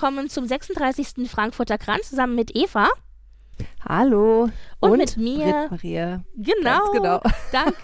Willkommen zum 36. Frankfurter Kranz zusammen mit Eva. Hallo. Und, mit mir. Maria. Genau. Genau. Danke.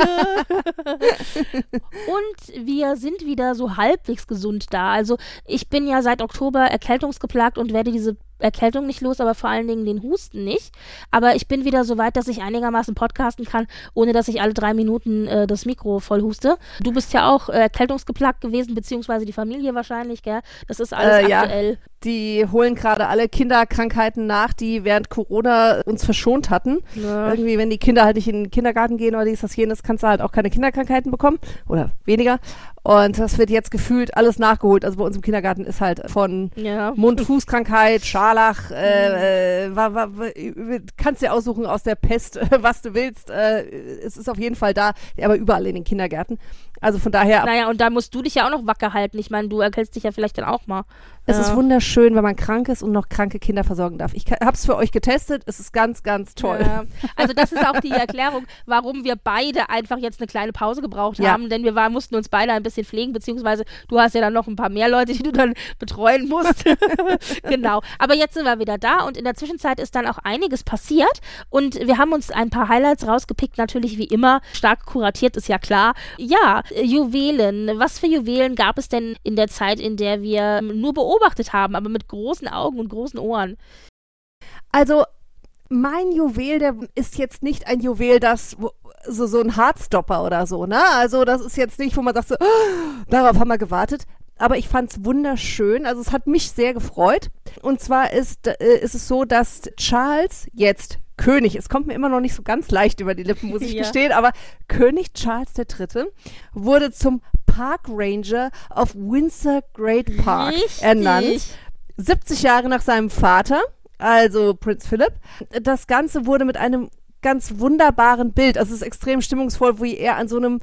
und wir sind wieder so halbwegs gesund da. Also ich bin ja seit Oktober erkältungsgeplagt und werde diese Erkältung nicht los, aber vor allen Dingen den Husten nicht. Aber ich bin wieder so weit, dass ich einigermaßen podcasten kann, ohne dass ich alle drei Minuten äh, das Mikro voll huste. Du bist ja auch äh, erkältungsgeplagt gewesen, beziehungsweise die Familie wahrscheinlich, gell? Das ist alles Äh, ja. aktuell. Die holen gerade alle Kinderkrankheiten nach, die während Corona uns verschont hatten. Ja. Irgendwie, wenn die Kinder halt nicht in den Kindergarten gehen oder dies, das, jenes, kannst du halt auch keine Kinderkrankheiten bekommen. Oder weniger. Und das wird jetzt gefühlt alles nachgeholt. Also bei uns im Kindergarten ist halt von Ja. Mund-Fußkrankheit, Scharlach, äh, äh, wa, wa, wa, kannst dir aussuchen aus der Pest, was du willst. Äh, es ist auf jeden Fall da, aber überall in den Kindergärten. Also von daher, Naja, und da musst du dich ja auch noch wacker halten. Ich meine, du erkältst dich ja vielleicht dann auch mal. es Ja. ist wunderschön, wenn man krank ist und noch kranke Kinder versorgen darf. Ich habe es für euch getestet, es ist ganz, ganz toll. Ja. Also das ist auch die Erklärung, warum wir beide einfach jetzt eine kleine Pause gebraucht Ja. haben, denn wir war, mussten uns beide ein bisschen pflegen, beziehungsweise du hast ja dann noch ein paar mehr Leute, die du dann betreuen musst. genau. Aber jetzt sind wir wieder da und in der Zwischenzeit ist dann auch einiges passiert und wir haben uns ein paar Highlights rausgepickt, natürlich wie immer, stark kuratiert ist ja klar. Ja, Juwelen. Was für Juwelen gab es denn in der Zeit, in der wir ähm, nur beobachtet haben, aber mit großen Augen und großen Ohren? Also mein Juwel, der ist jetzt nicht ein Juwel, das so, so ein Hardstopper oder so, ne? Also das ist jetzt nicht, wo man sagt so, "Oh, darauf haben wir gewartet. Aber ich fand's wunderschön. Also es hat mich sehr gefreut. Und zwar ist, äh, ist es so, dass Charles jetzt König, es kommt mir immer noch nicht so ganz leicht über die Lippen, muss ich Ja. gestehen, aber König Charles III. wurde zum Park Ranger auf Windsor Great Park Richtig. ernannt. 70 Jahre nach seinem Vater, also Prinz Philipp. Das Ganze wurde mit einem ganz wunderbaren Bild, also es ist extrem stimmungsvoll, wie er an so einem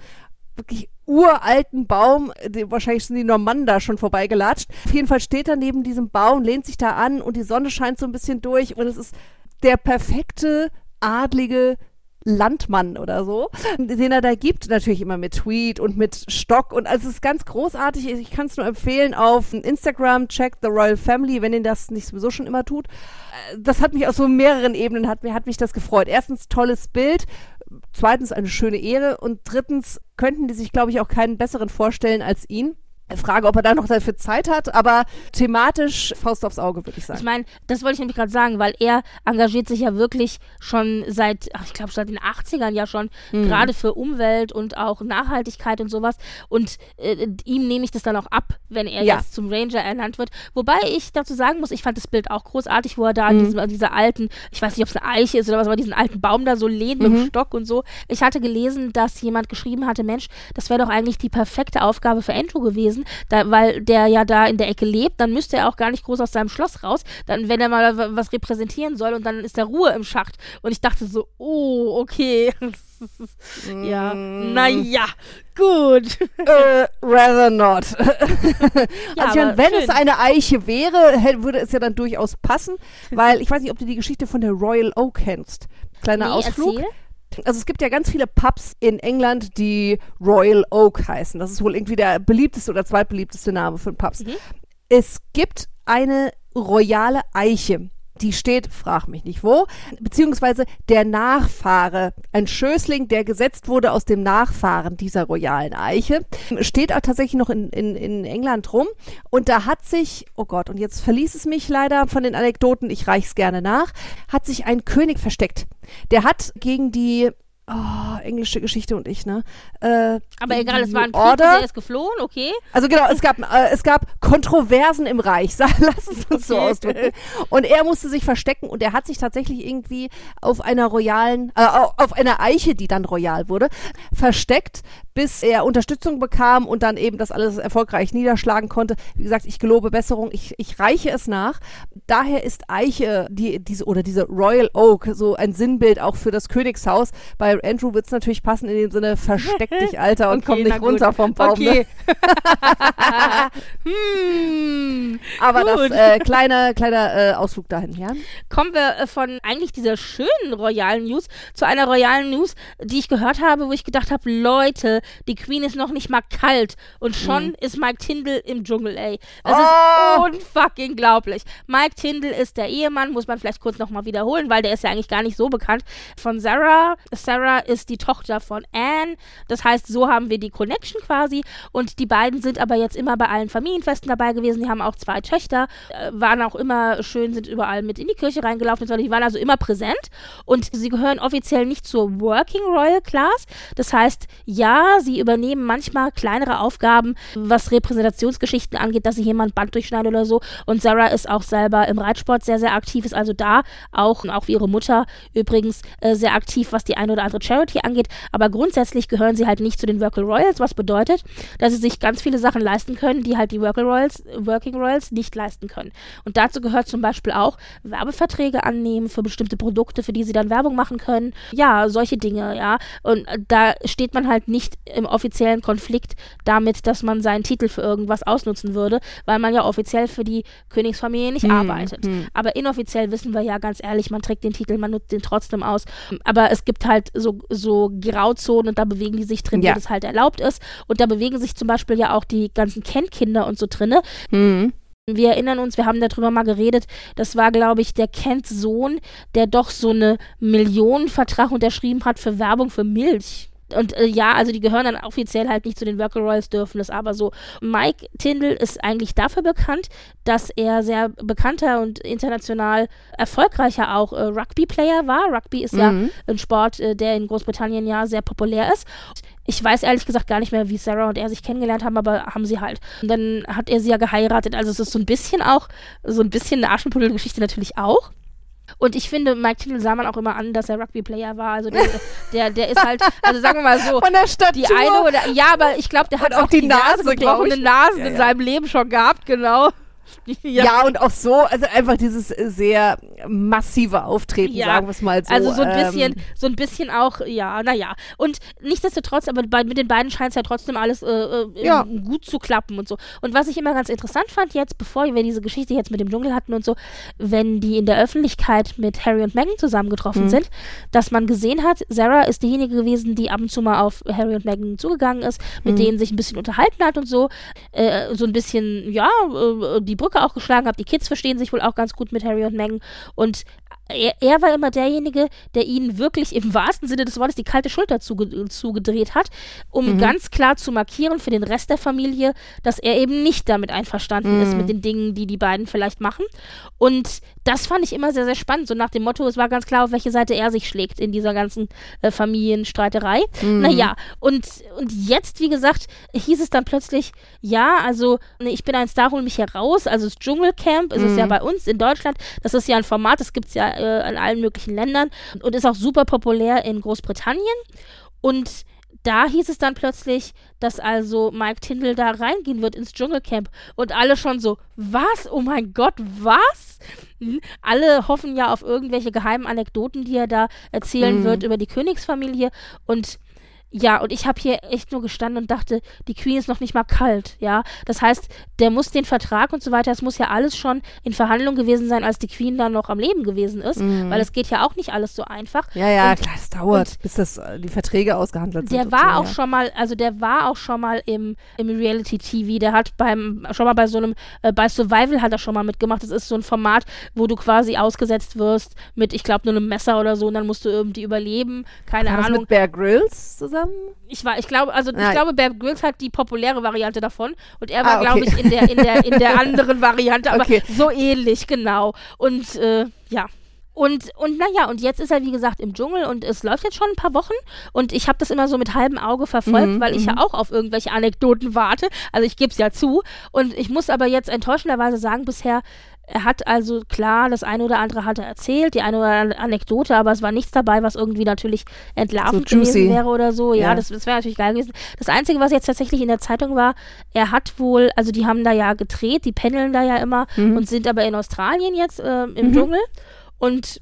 wirklich uralten Baum, die, wahrscheinlich sind die Normannen da schon vorbeigelatscht. Auf jeden Fall steht er neben diesem Baum, lehnt sich da an und die Sonne scheint so ein bisschen durch und es ist der perfekte adlige Landmann oder so, den er da gibt, natürlich immer mit Tweet und mit Stock und also es ist ganz großartig. Ich kann es nur empfehlen auf Instagram, check the Royal Family, wenn ihr das nicht sowieso schon immer tut. Das hat mich aus so mehreren Ebenen, hat, hat mich das gefreut. Erstens, tolles Bild. Zweitens, eine schöne Ehre. Und drittens, könnten die sich, glaube ich, auch keinen besseren vorstellen als ihn. Frage, ob er da noch dafür Zeit hat, aber thematisch Faust aufs Auge, würde ich sagen. Ich meine, das wollte ich nämlich gerade sagen, weil er engagiert sich ja wirklich schon seit, ach, ich glaube, seit den 80ern ja schon, Mhm. gerade für Umwelt und auch Nachhaltigkeit und sowas. Und äh, ihm nehme ich das dann auch ab, wenn er Ja. jetzt zum Ranger ernannt wird. Wobei ich dazu sagen muss, ich fand das Bild auch großartig, wo er da an, Mhm. diesem, an dieser alten, ich weiß nicht, ob es eine Eiche ist oder was, aber diesen alten Baum da so lehnt mit Mhm. dem Stock und so. Ich hatte gelesen, dass jemand geschrieben hatte, Mensch, das wäre doch eigentlich die perfekte Aufgabe für Andrew gewesen, da, weil der ja da in der Ecke lebt, dann müsste er auch gar nicht groß aus seinem Schloss raus, dann wenn er mal wa- was repräsentieren soll und dann ist da Ruhe im Schacht. Und ich dachte so, oh, okay. ja, Mm. naja, gut. äh, rather not. Ja, also ich aber meine, wenn schön. es eine Eiche wäre, hätte- würde es ja dann durchaus passen, weil ich weiß nicht, ob du die Geschichte von der Royal Oak kennst. Kleiner Nee, Ausflug. erzähl. Also es gibt ja ganz viele Pubs in England, die Royal Oak heißen. Das ist wohl irgendwie der beliebteste oder zweitbeliebteste Name von Pubs. Mhm. Es gibt eine royale Eiche. Die steht, frag mich nicht wo, beziehungsweise der Nachfahre, ein Schößling, der gesetzt wurde aus dem Nachfahren dieser royalen Eiche, steht auch tatsächlich noch in, in, in England rum. Und da hat sich, oh Gott, und jetzt verließ es mich leider von den Anekdoten, ich reich's gerne nach, hat sich ein König versteckt. Der hat gegen die Oh, englische Geschichte und ich, ne? Äh, Aber egal, es war ein Krieg, der ist geflohen, okay. Also genau, es gab, äh, es gab Kontroversen im Reich, lass es uns so Okay. ausdrücken. Und er musste sich verstecken und er hat sich tatsächlich irgendwie auf einer royalen, äh, au- auf einer Eiche, die dann royal wurde, versteckt, bis er Unterstützung bekam und dann eben das alles erfolgreich niederschlagen konnte. Wie gesagt, ich gelobe Besserung, ich, ich reiche es nach. Daher ist Eiche, die, diese, oder diese Royal Oak, so ein Sinnbild auch für das Königshaus. Bei Andrew wird es natürlich passen in dem Sinne, versteck dich, Alter, und Okay, komm nicht gut. runter vom Baum. Ne? Okay. hm. Aber das Gut. äh, kleiner kleiner äh, Ausflug dahin, ja? Kommen wir äh, von eigentlich dieser schönen royalen News zu einer royalen News, die ich gehört habe, wo ich gedacht habe, Leute, die Queen ist noch nicht mal kalt und schon ist Mike Tindall im Dschungel, ey. Mhm. Oh! ist unfucking glaublich. Mike Tindall ist der Ehemann, muss man vielleicht kurz nochmal wiederholen, weil der ist ja eigentlich gar nicht so bekannt, von Sarah. Sarah ist die Tochter von Anne. Das heißt, so haben wir die Connection quasi und die beiden sind aber jetzt immer bei allen Familienfesten dabei gewesen. Die haben auch zwei Töchter, äh, waren auch immer schön, sind überall mit in die Kirche reingelaufen, die waren also immer präsent und sie gehören offiziell nicht zur Working Royal Class. Das heißt, ja, sie übernehmen manchmal kleinere Aufgaben, was Repräsentationsgeschichten angeht, dass sie jemand Band durchschneiden oder so. Und Sarah ist auch selber im Reitsport sehr, sehr aktiv, ist also da auch, auch wie ihre Mutter übrigens, äh, sehr aktiv, was die eine oder andere Charity angeht. Aber grundsätzlich gehören sie halt nicht zu den Working Royals, was bedeutet, dass sie sich ganz viele Sachen leisten können, die halt die Working Royals, Working Royals nicht leisten können. Und dazu gehört zum Beispiel auch Werbeverträge annehmen für bestimmte Produkte, für die sie dann Werbung machen können. Ja, solche Dinge, ja. Und äh, da steht man halt nicht im offiziellen Konflikt damit, dass man seinen Titel für irgendwas ausnutzen würde, weil man ja offiziell für die Königsfamilie nicht arbeitet. Aber inoffiziell wissen wir ja ganz ehrlich, man trägt den Titel, man nutzt den trotzdem aus. Aber es gibt halt so, so Grauzonen und da bewegen die sich drin, Ja. wo das halt erlaubt ist. Und da bewegen sich zum Beispiel ja auch die ganzen Kent-Kinder und so drinne. Mhm. Wir erinnern uns, wir haben darüber mal geredet, das war, glaube ich, der Kents Sohn, der doch so eine Millionenvertrag unterschrieben hat für Werbung für Milch. Und äh, ja, also die gehören dann offiziell halt nicht zu den Worker Royals, dürfen es aber so. Mike Tindall ist eigentlich dafür bekannt, dass er sehr bekannter und international erfolgreicher auch äh, Rugby-Player war. Rugby ist ja Mhm. ein Sport, äh, der in Großbritannien ja sehr populär ist. Ich weiß ehrlich gesagt gar nicht mehr, wie Sarah und er sich kennengelernt haben, aber haben sie halt. Und dann hat er sie ja geheiratet. Also es ist so ein bisschen auch, so ein bisschen eine Aschenputtel-Geschichte natürlich auch. Und ich finde, Mike Tindall sah man auch immer an, dass er Rugby-Player war. Also der, der, der ist halt, also sagen wir mal so, Von der Stadt. die eine oder, ja, aber ich glaube, der hat auch auch die die Nase, gebrochene. Nasen Ja, in ja. seinem Leben schon gehabt, genau. Ja. und auch so, also einfach dieses äh, sehr massive Auftreten, Ja, sagen wir es mal so. also so ein bisschen, Ähm, so ein bisschen auch, ja, naja. Und nichtsdestotrotz, aber bei, mit den beiden scheint es ja trotzdem alles äh, äh, Ja. gut zu klappen und so. Und was ich immer ganz interessant fand jetzt, bevor wir diese Geschichte jetzt mit dem Dschungel hatten und so, wenn die in der Öffentlichkeit mit Harry und Meghan zusammengetroffen Mhm. sind, dass man gesehen hat, Sarah ist diejenige gewesen, die ab und zu mal auf Harry und Meghan zugegangen ist, mit Mhm. denen sich ein bisschen unterhalten hat und so, äh, so ein bisschen, ja, äh, die Brücke auch geschlagen hat. Die Kids verstehen sich wohl auch ganz gut mit Harry und Meghan und er, er war immer derjenige, der ihnen wirklich im wahrsten Sinne des Wortes die kalte Schulter zuge zugedreht hat, um Mhm. ganz klar zu markieren für den Rest der Familie, dass er eben nicht damit einverstanden ist Mhm. mit den Dingen, die die beiden vielleicht machen. Und das fand ich immer sehr, sehr spannend. So nach dem Motto, es war ganz klar, auf welche Seite er sich schlägt in dieser ganzen äh, Familienstreiterei. Mhm. Naja, und, und jetzt, wie gesagt, hieß es dann plötzlich, ja, also ne, ich bin ein Star, hol mich heraus. Also das Dschungelcamp ist es ja Mhm. bei uns in Deutschland. Das ist ja ein Format, das gibt es ja äh, in allen möglichen Ländern und ist auch super populär in Großbritannien. Und da hieß es dann plötzlich, dass also Mike Tindall da reingehen wird ins Dschungelcamp. Und alle schon so, was? Oh mein Gott, was? Hm? Alle hoffen ja auf irgendwelche geheimen Anekdoten, die er da erzählen Mhm. wird über die Königsfamilie. Und ja, und ich habe hier echt nur gestanden und dachte, die Queen ist noch nicht mal kalt, ja. Das heißt, der muss den Vertrag und so weiter, es muss ja alles schon in Verhandlung gewesen sein, als die Queen dann noch am Leben gewesen ist, Mhm. weil es geht ja auch nicht alles so einfach. ja, ja, und- klar, es dauert, bis das, äh, die Verträge ausgehandelt sind. Der war so, auch ja. schon mal, also der war auch schon mal im, im Reality-TV. Der hat beim, schon mal bei so einem, äh, bei Survival hat er schon mal mitgemacht. Das ist so ein Format, wo du quasi ausgesetzt wirst mit, ich glaube, nur einem Messer oder so und dann musst du irgendwie überleben. Keine War das Ahnung. mit Bear Grylls zusammen? Ich war, ich glaube, also ich Nein. glaube, Bear Grylls hat die populäre Variante davon und er war, Ah, glaube okay. ich, in der, in der, in der anderen Variante, aber Okay. so ähnlich, genau. Und äh, ja. Und, und naja, und jetzt ist er, wie gesagt, im Dschungel und es läuft jetzt schon ein paar Wochen und ich habe das immer so mit halbem Auge verfolgt, Mhm, weil ich ja auch auf irgendwelche Anekdoten warte. Also ich gebe es ja zu. Und ich muss aber jetzt enttäuschenderweise sagen, bisher, er hat also klar, das eine oder andere hat er erzählt, die eine oder andere Anekdote, aber es war nichts dabei, was irgendwie natürlich entlarvend So gewesen wäre oder so. Ja, Ja. das, das wäre natürlich geil gewesen. Das Einzige, was jetzt tatsächlich in der Zeitung war, er hat wohl, also die haben da ja gedreht, die pendeln da ja immer Mhm. und sind aber in Australien jetzt äh, im Dschungel und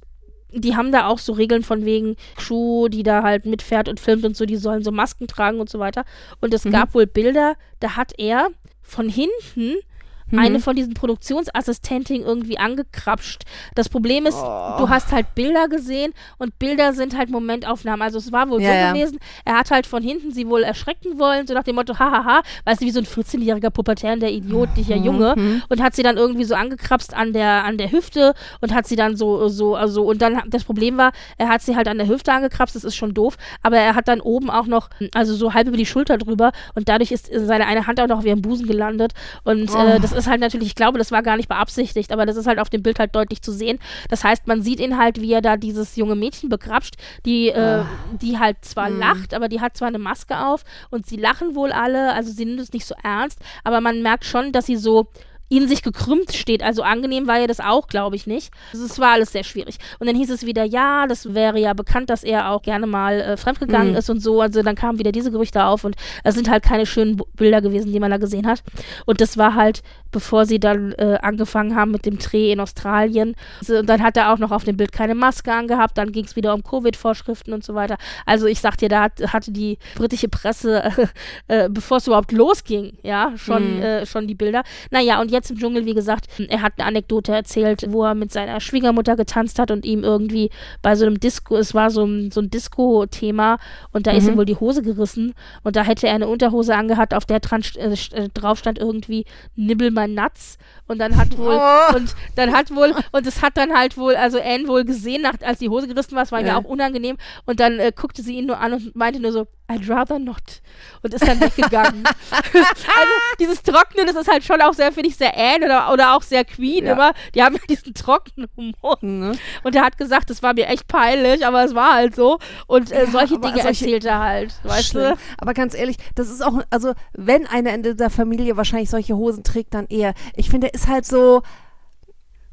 die haben da auch so Regeln von wegen Crew, die da halt mitfährt und filmt und so, die sollen so Masken tragen und so weiter. Und es gab wohl Bilder, da hat er von hinten eine von diesen Produktionsassistentinnen irgendwie angekrapscht. Das Problem ist, du hast halt Bilder gesehen und Bilder sind halt Momentaufnahmen. Also es war wohl Ja, so ja. gewesen, er hat halt von hinten sie wohl erschrecken wollen, so nach dem Motto, hahaha, weißt du, wie so ein 14-jähriger Pubertär, der Idiot, dieser Junge, und hat sie dann irgendwie so angekrapst an der, an der Hüfte und hat sie dann so, so, also, und dann, das Problem war, er hat sie halt an der Hüfte angekrapst, das ist schon doof, aber er hat dann oben auch noch, also so halb über die Schulter drüber und dadurch ist seine eine Hand auch noch auf ihrem Busen gelandet und äh, das ist halt natürlich, ich glaube, das war gar nicht beabsichtigt, aber das ist halt auf dem Bild halt deutlich zu sehen. Das heißt, man sieht ihn halt, wie er da dieses junge Mädchen begrapscht, die, äh, die halt zwar lacht, aber die hat zwar eine Maske auf und sie lachen wohl alle, also sie nimmt es nicht so ernst, aber man merkt schon, dass sie so in sich gekrümmt steht. Also angenehm war ja das auch, glaube ich nicht. Also es war alles sehr schwierig. Und dann hieß es wieder, ja, das wäre ja bekannt, dass er auch gerne mal äh, fremdgegangen ist und so. Also dann kamen wieder diese Gerüchte auf und es sind halt keine schönen Bilder gewesen, die man da gesehen hat. Und das war halt, bevor sie dann äh, angefangen haben mit dem Dreh in Australien. So, Und dann hat er auch noch auf dem Bild keine Maske angehabt. Dann ging es wieder um Covid-Vorschriften und so weiter. Also ich sag dir, da hat, hatte die britische Presse, äh, bevor es überhaupt losging, ja, schon, äh, schon die Bilder. Naja, und jetzt im Dschungel, wie gesagt, er hat eine Anekdote erzählt, wo er mit seiner Schwiegermutter getanzt hat und ihm irgendwie bei so einem Disco, es war so ein, so ein Disco-Thema und da ist ihm wohl die Hose gerissen und da hätte er eine Unterhose angehabt, auf der dran, äh, äh, drauf stand irgendwie Nibbel mein Nuts und dann hat wohl Oh. und dann hat wohl und es hat dann halt wohl also Anne wohl gesehen, nach, als die Hose gerissen war, es war ihm ja Ja. auch unangenehm und dann äh, guckte sie ihn nur an und meinte nur so I'd rather not und ist dann weggegangen. also dieses Trocknen, das ist halt schon auch sehr, finde ich, sehr Anne oder, oder auch sehr Queen Ja. immer. Die haben ja diesen trockenen Humor. Ne? Und er hat gesagt, das war mir echt peinlich, aber es war halt so. Und äh, Ja, solche Dinge solche- erzählt er halt, weißt Schlimm. du? Aber ganz ehrlich, das ist auch, also wenn eine in der Familie wahrscheinlich solche Hosen trägt, dann eher. Ich finde, er ist halt so,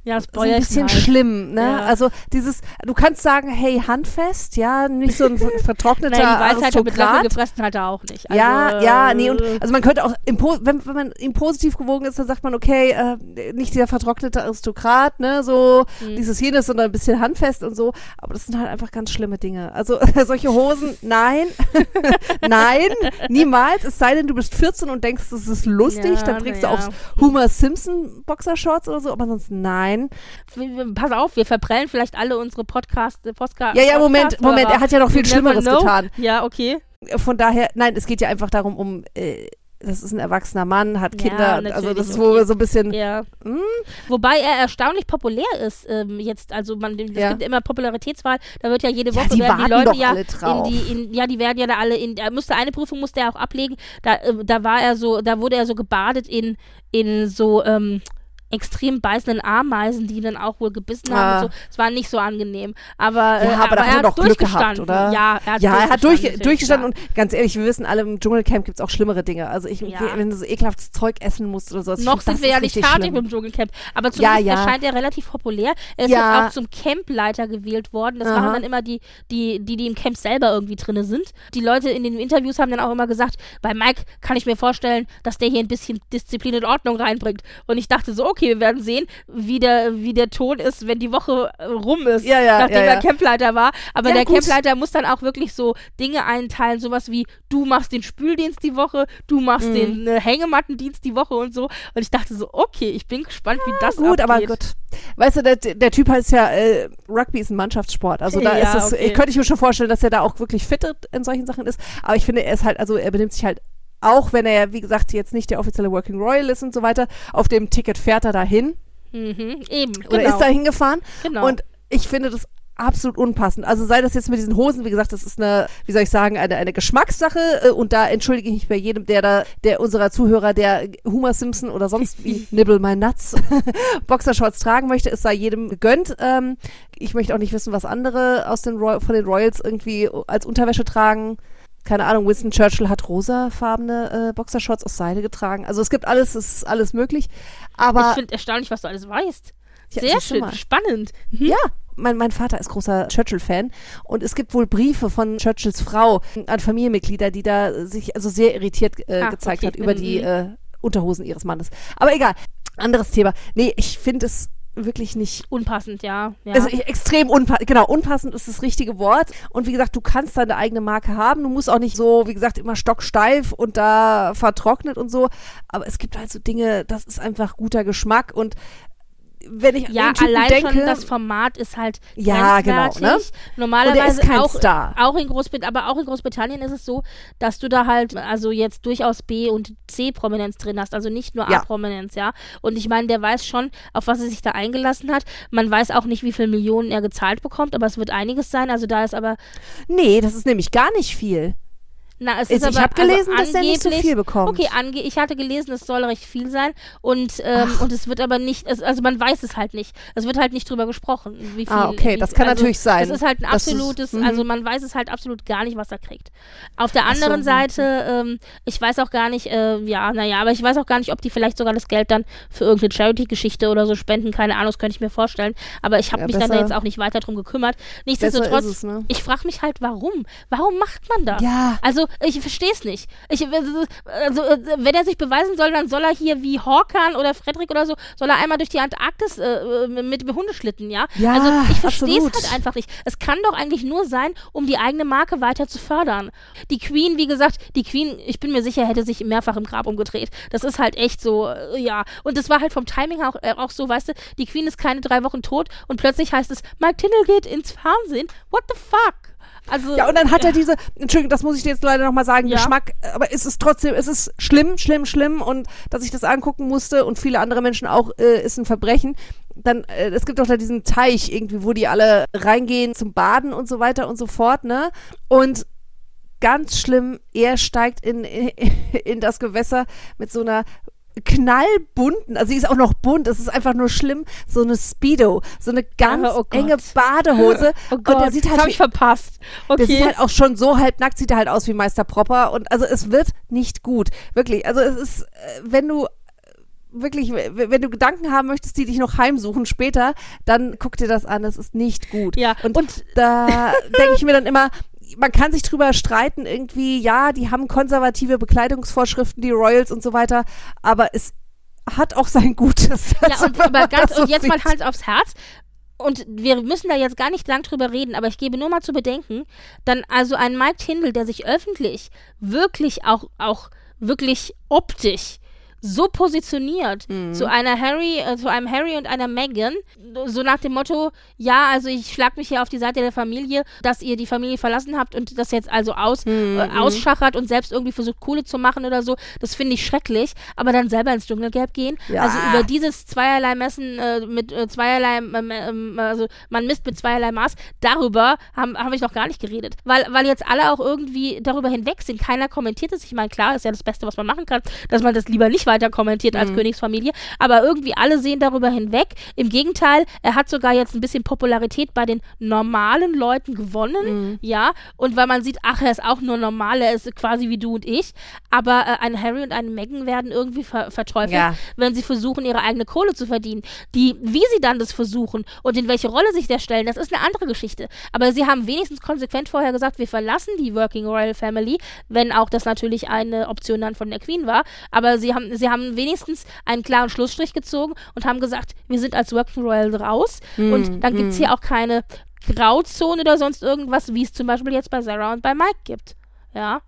Ja, das so ein bisschen halt. schlimm, ne? Ja. Also dieses, du kannst sagen, hey, handfest, ja, nicht so ein vertrockneter Nein, die Weisheit Aristokrat. gefressen hat er auch nicht. Ja, Also, ja, nee, und also man könnte auch, im wenn, wenn man ihm positiv gewogen ist, dann sagt man, okay, äh, nicht dieser vertrocknete Aristokrat, ne, so Mhm. dieses jenes, sondern ein bisschen handfest und so, aber das sind halt einfach ganz schlimme Dinge. Also solche Hosen, nein, nein, niemals, es sei denn, du bist 14 und denkst, das ist lustig, Ja, dann trägst na du auch ja. Homer Simpson Boxershorts oder so, aber sonst nein. Wir- pass auf, wir verprellen vielleicht alle unsere Podcast, äh, Postka Ja, ja, Moment, Podcast-Hörer. Moment, er hat ja noch viel Schlimmeres know. getan. Ja, okay. Von daher, nein, es geht ja einfach darum, um, äh, das ist ein erwachsener Mann, hat Ja, Kinder, also natürlich, das ist okay. wohl so ein bisschen, Ja. Hm? Wobei er erstaunlich populär ist ähm, jetzt. Also man, es Ja. gibt immer Popularitätswahl. Da wird ja jede Ja, Woche die werden die Leute ja in die, in, ja, die werden ja da alle in. Er musste eine Prüfung musste er auch ablegen. Da, äh, da war er so, da wurde er so gebadet in in so ähm, extrem beißenden Ameisen, die ihn dann auch wohl gebissen haben. Ah. Und so. Es war nicht so angenehm. Aber, äh, Ja, aber da hat er er doch hat Glück gehabt, durchgestanden. oder? Ja, er hat ja, er hat durch, durchgestanden, natürlich, und ganz ehrlich, wir wissen alle, im Dschungelcamp gibt es auch schlimmere Dinge. Also ich, Ja. wenn du so ekelhaftes Zeug essen musst oder sowas. ich Noch find, sind wir ja nicht fertig schlimm. mit dem Dschungelcamp. Aber Ja, zumindest ja. erscheint er relativ populär. Er ist Ja. jetzt auch zum Campleiter gewählt worden. Das Aha. machen dann immer die, die, die, die im Camp selber irgendwie drinne sind. Die Leute in den Interviews haben dann auch immer gesagt, bei Mike kann ich mir vorstellen, dass der hier ein bisschen Disziplin und Ordnung reinbringt. Und ich dachte so, okay, wir werden sehen, wie der, wie der Ton ist, wenn die Woche äh, rum ist, Ja, ja, nachdem ja, er Campleiter war. Aber der gut. Campleiter muss dann auch wirklich so Dinge einteilen, sowas wie, du machst den Spüldienst die Woche, du machst Mhm. den äh, Hängemattendienst die Woche und so. Und ich dachte so, okay, ich bin gespannt, wie das Gut, aber abgeht. gut. Weißt du, der, der Typ heißt ja, äh, Rugby ist ein Mannschaftssport. Also da ist es, okay. könnte ich mir schon vorstellen, dass er da auch wirklich fit in solchen Sachen ist. Aber ich finde, er ist halt, also er benimmt sich halt, auch wenn er, wie gesagt, jetzt nicht der offizielle Working Royal ist und so weiter, auf dem Ticket fährt er dahin Mhm, eben, oder genau. ist da hingefahren. genau. Und ich finde das absolut unpassend. Also sei das jetzt mit diesen Hosen, wie gesagt, das ist eine, wie soll ich sagen, eine, eine Geschmackssache äh, und da entschuldige ich mich bei jedem, der da, der unserer Zuhörer, der Homer Simpson oder sonst wie Nibble My Nuts Boxershorts tragen möchte, es sei jedem gegönnt. Ähm, ich möchte auch nicht wissen, was andere aus den Roy von den Royals irgendwie als Unterwäsche tragen. Keine Ahnung, Winston Churchill hat rosafarbene äh, Boxershorts aus Seide getragen. Also es gibt alles, es ist alles möglich. Aber ich finde erstaunlich, was du alles weißt. Ja, Sehr schön, mal. spannend. Mhm. Ja, mein, mein Vater ist großer Churchill-Fan und es gibt wohl Briefe von Churchills Frau an Familienmitglieder, die da sich also sehr irritiert äh, Ah, gezeigt okay. hat über die Mhm. äh, Unterhosen ihres Mannes. Aber egal, anderes Thema. Nee, ich finde es wirklich nicht Unpassend, ja. ja. also extrem unpassend, genau, unpassend ist das richtige Wort. Und wie gesagt, du kannst deine eigene Marke haben. Du musst auch nicht so, wie gesagt, immer stocksteif und da vertrocknet und so. Aber es gibt halt so Dinge, das ist einfach guter Geschmack. Und wenn ich ja, an den allein denke, schon das Format ist halt Ja, genau, ne? Normalerweise er auch, Star. auch in Großbritannien, aber auch in Großbritannien ist es so, dass du da halt also jetzt durchaus B und C Prominenz drin hast, also nicht nur Ja. A Prominenz, ja. Und ich meine, der weiß schon, auf was er sich da eingelassen hat. Man weiß auch nicht, wie viel Millionen er gezahlt bekommt, aber es wird einiges sein. Also da ist aber nee, das ist nämlich gar nicht viel. Na, es Ich ist aber habe gelesen, also dass er nicht so viel bekommt. Okay, ange ich hatte gelesen, es soll recht viel sein und, ähm, und es wird aber nicht, es, also man weiß es halt nicht. Es wird halt nicht drüber gesprochen, wie viel. Ah, okay, das kann also, natürlich sein. Das ist halt ein Das ist- absolutes, mhm. also man weiß es halt absolut gar nicht, was er kriegt. Auf der Ach so, anderen mhm. Seite, ähm, ich weiß auch gar nicht, äh, ja, naja, aber ich weiß auch gar nicht, ob die vielleicht sogar das Geld dann für irgendeine Charity-Geschichte oder so spenden, keine Ahnung, das könnte ich mir vorstellen. Aber ich habe Ja, mich dann da jetzt auch nicht weiter drum gekümmert. Nichtsdestotrotz, ist es, ne? ich frage mich halt, warum? Warum macht man das? Ja. Also, ich verstehe es nicht. Ich, also, äh, wenn er sich beweisen soll, dann soll er hier wie Hawkan oder Frederick oder so, soll er einmal durch die Antarktis äh, äh, mit Hundeschlitten, ja? Ja, also, ich verstehe es halt einfach nicht. Es kann doch eigentlich nur sein, um die eigene Marke weiter zu fördern. Die Queen, wie gesagt, die Queen, ich bin mir sicher, hätte sich mehrfach im Grab umgedreht. Das ist halt echt so, äh, ja. Und das war halt vom Timing auch, äh, auch so, weißt du, die Queen ist keine drei Wochen tot und plötzlich heißt es, Mike Tindall geht ins Fernsehen. What the fuck? Also, Ja, und dann hat er diese, Entschuldigung, das muss ich dir jetzt leider nochmal sagen, Ja. Geschmack, aber es ist trotzdem, es ist schlimm, schlimm, schlimm und dass ich das angucken musste und viele andere Menschen auch, äh, ist ein Verbrechen. Dann, äh, es gibt doch da diesen Teich irgendwie, wo die alle reingehen zum Baden und so weiter und so fort, ne? Und ganz schlimm, er steigt in, in, in das Gewässer mit so einer knallbunten, also sie ist auch noch bunt, es ist einfach nur schlimm, so eine Speedo, so eine ganz Oh Gott. enge Badehose Oh und Gott, der sieht das halt habe ich verpasst. der sieht Okay. halt auch schon so halbnackt, sieht er halt aus wie Meister Propper und also es wird nicht gut. Wirklich. Also es ist, äh, wenn du äh, wirklich, wenn du Gedanken haben möchtest, die dich noch heimsuchen später, dann guck dir das an, das ist nicht gut. Ja, Und, und- da denke ich mir dann immer, man kann sich drüber streiten, irgendwie, ja, die haben konservative Bekleidungsvorschriften, die Royals und so weiter, aber es hat auch sein Gutes. Ja, Also, und, wenn aber ganz, so und jetzt mal sieht. Hand aufs Herz. Und wir müssen da jetzt gar nicht lang drüber reden, aber ich gebe nur mal zu bedenken, dann also ein Mike Tindall, der sich öffentlich wirklich auch, auch wirklich optisch so positioniert Mhm. zu einer Harry, äh, zu einem Harry und einer Meghan, so nach dem Motto, ja, also ich schlag mich hier auf die Seite der Familie, dass ihr die Familie verlassen habt und das jetzt also aus, Mhm. äh, ausschachert und selbst irgendwie versucht, Kohle zu machen oder so, das finde ich schrecklich, aber dann selber ins Dschungelcamp gehen, Ja. also über dieses zweierlei Messen äh, mit äh, zweierlei, ähm, ähm, also man misst mit zweierlei Maß, darüber haben hab ich noch gar nicht geredet, weil, weil jetzt alle auch irgendwie darüber hinweg sind, keiner kommentiert es, ich meine, klar, ist ja das Beste, was man machen kann, dass man das lieber nicht weiter kommentiert als Königsfamilie, aber irgendwie alle sehen darüber hinweg, im Gegenteil, er hat sogar jetzt ein bisschen Popularität bei den normalen Leuten gewonnen, ja, und weil man sieht, ach, er ist auch nur normal, er ist quasi wie du und ich, aber äh, ein Harry und eine Meghan werden irgendwie ver verteufelt, Ja. wenn sie versuchen, ihre eigene Kohle zu verdienen. Die, wie sie dann das versuchen und in welche Rolle sich der stellen, das ist eine andere Geschichte. Aber sie haben wenigstens konsequent vorher gesagt, wir verlassen die Working Royal Family, wenn auch das natürlich eine Option dann von der Queen war. Aber sie haben, sie haben wenigstens einen klaren Schlussstrich gezogen und haben gesagt, wir sind als Working Royal raus und dann gibt es hier auch keine Grauzone oder sonst irgendwas, wie es zum Beispiel jetzt bei Sarah und bei Mike gibt. Ja.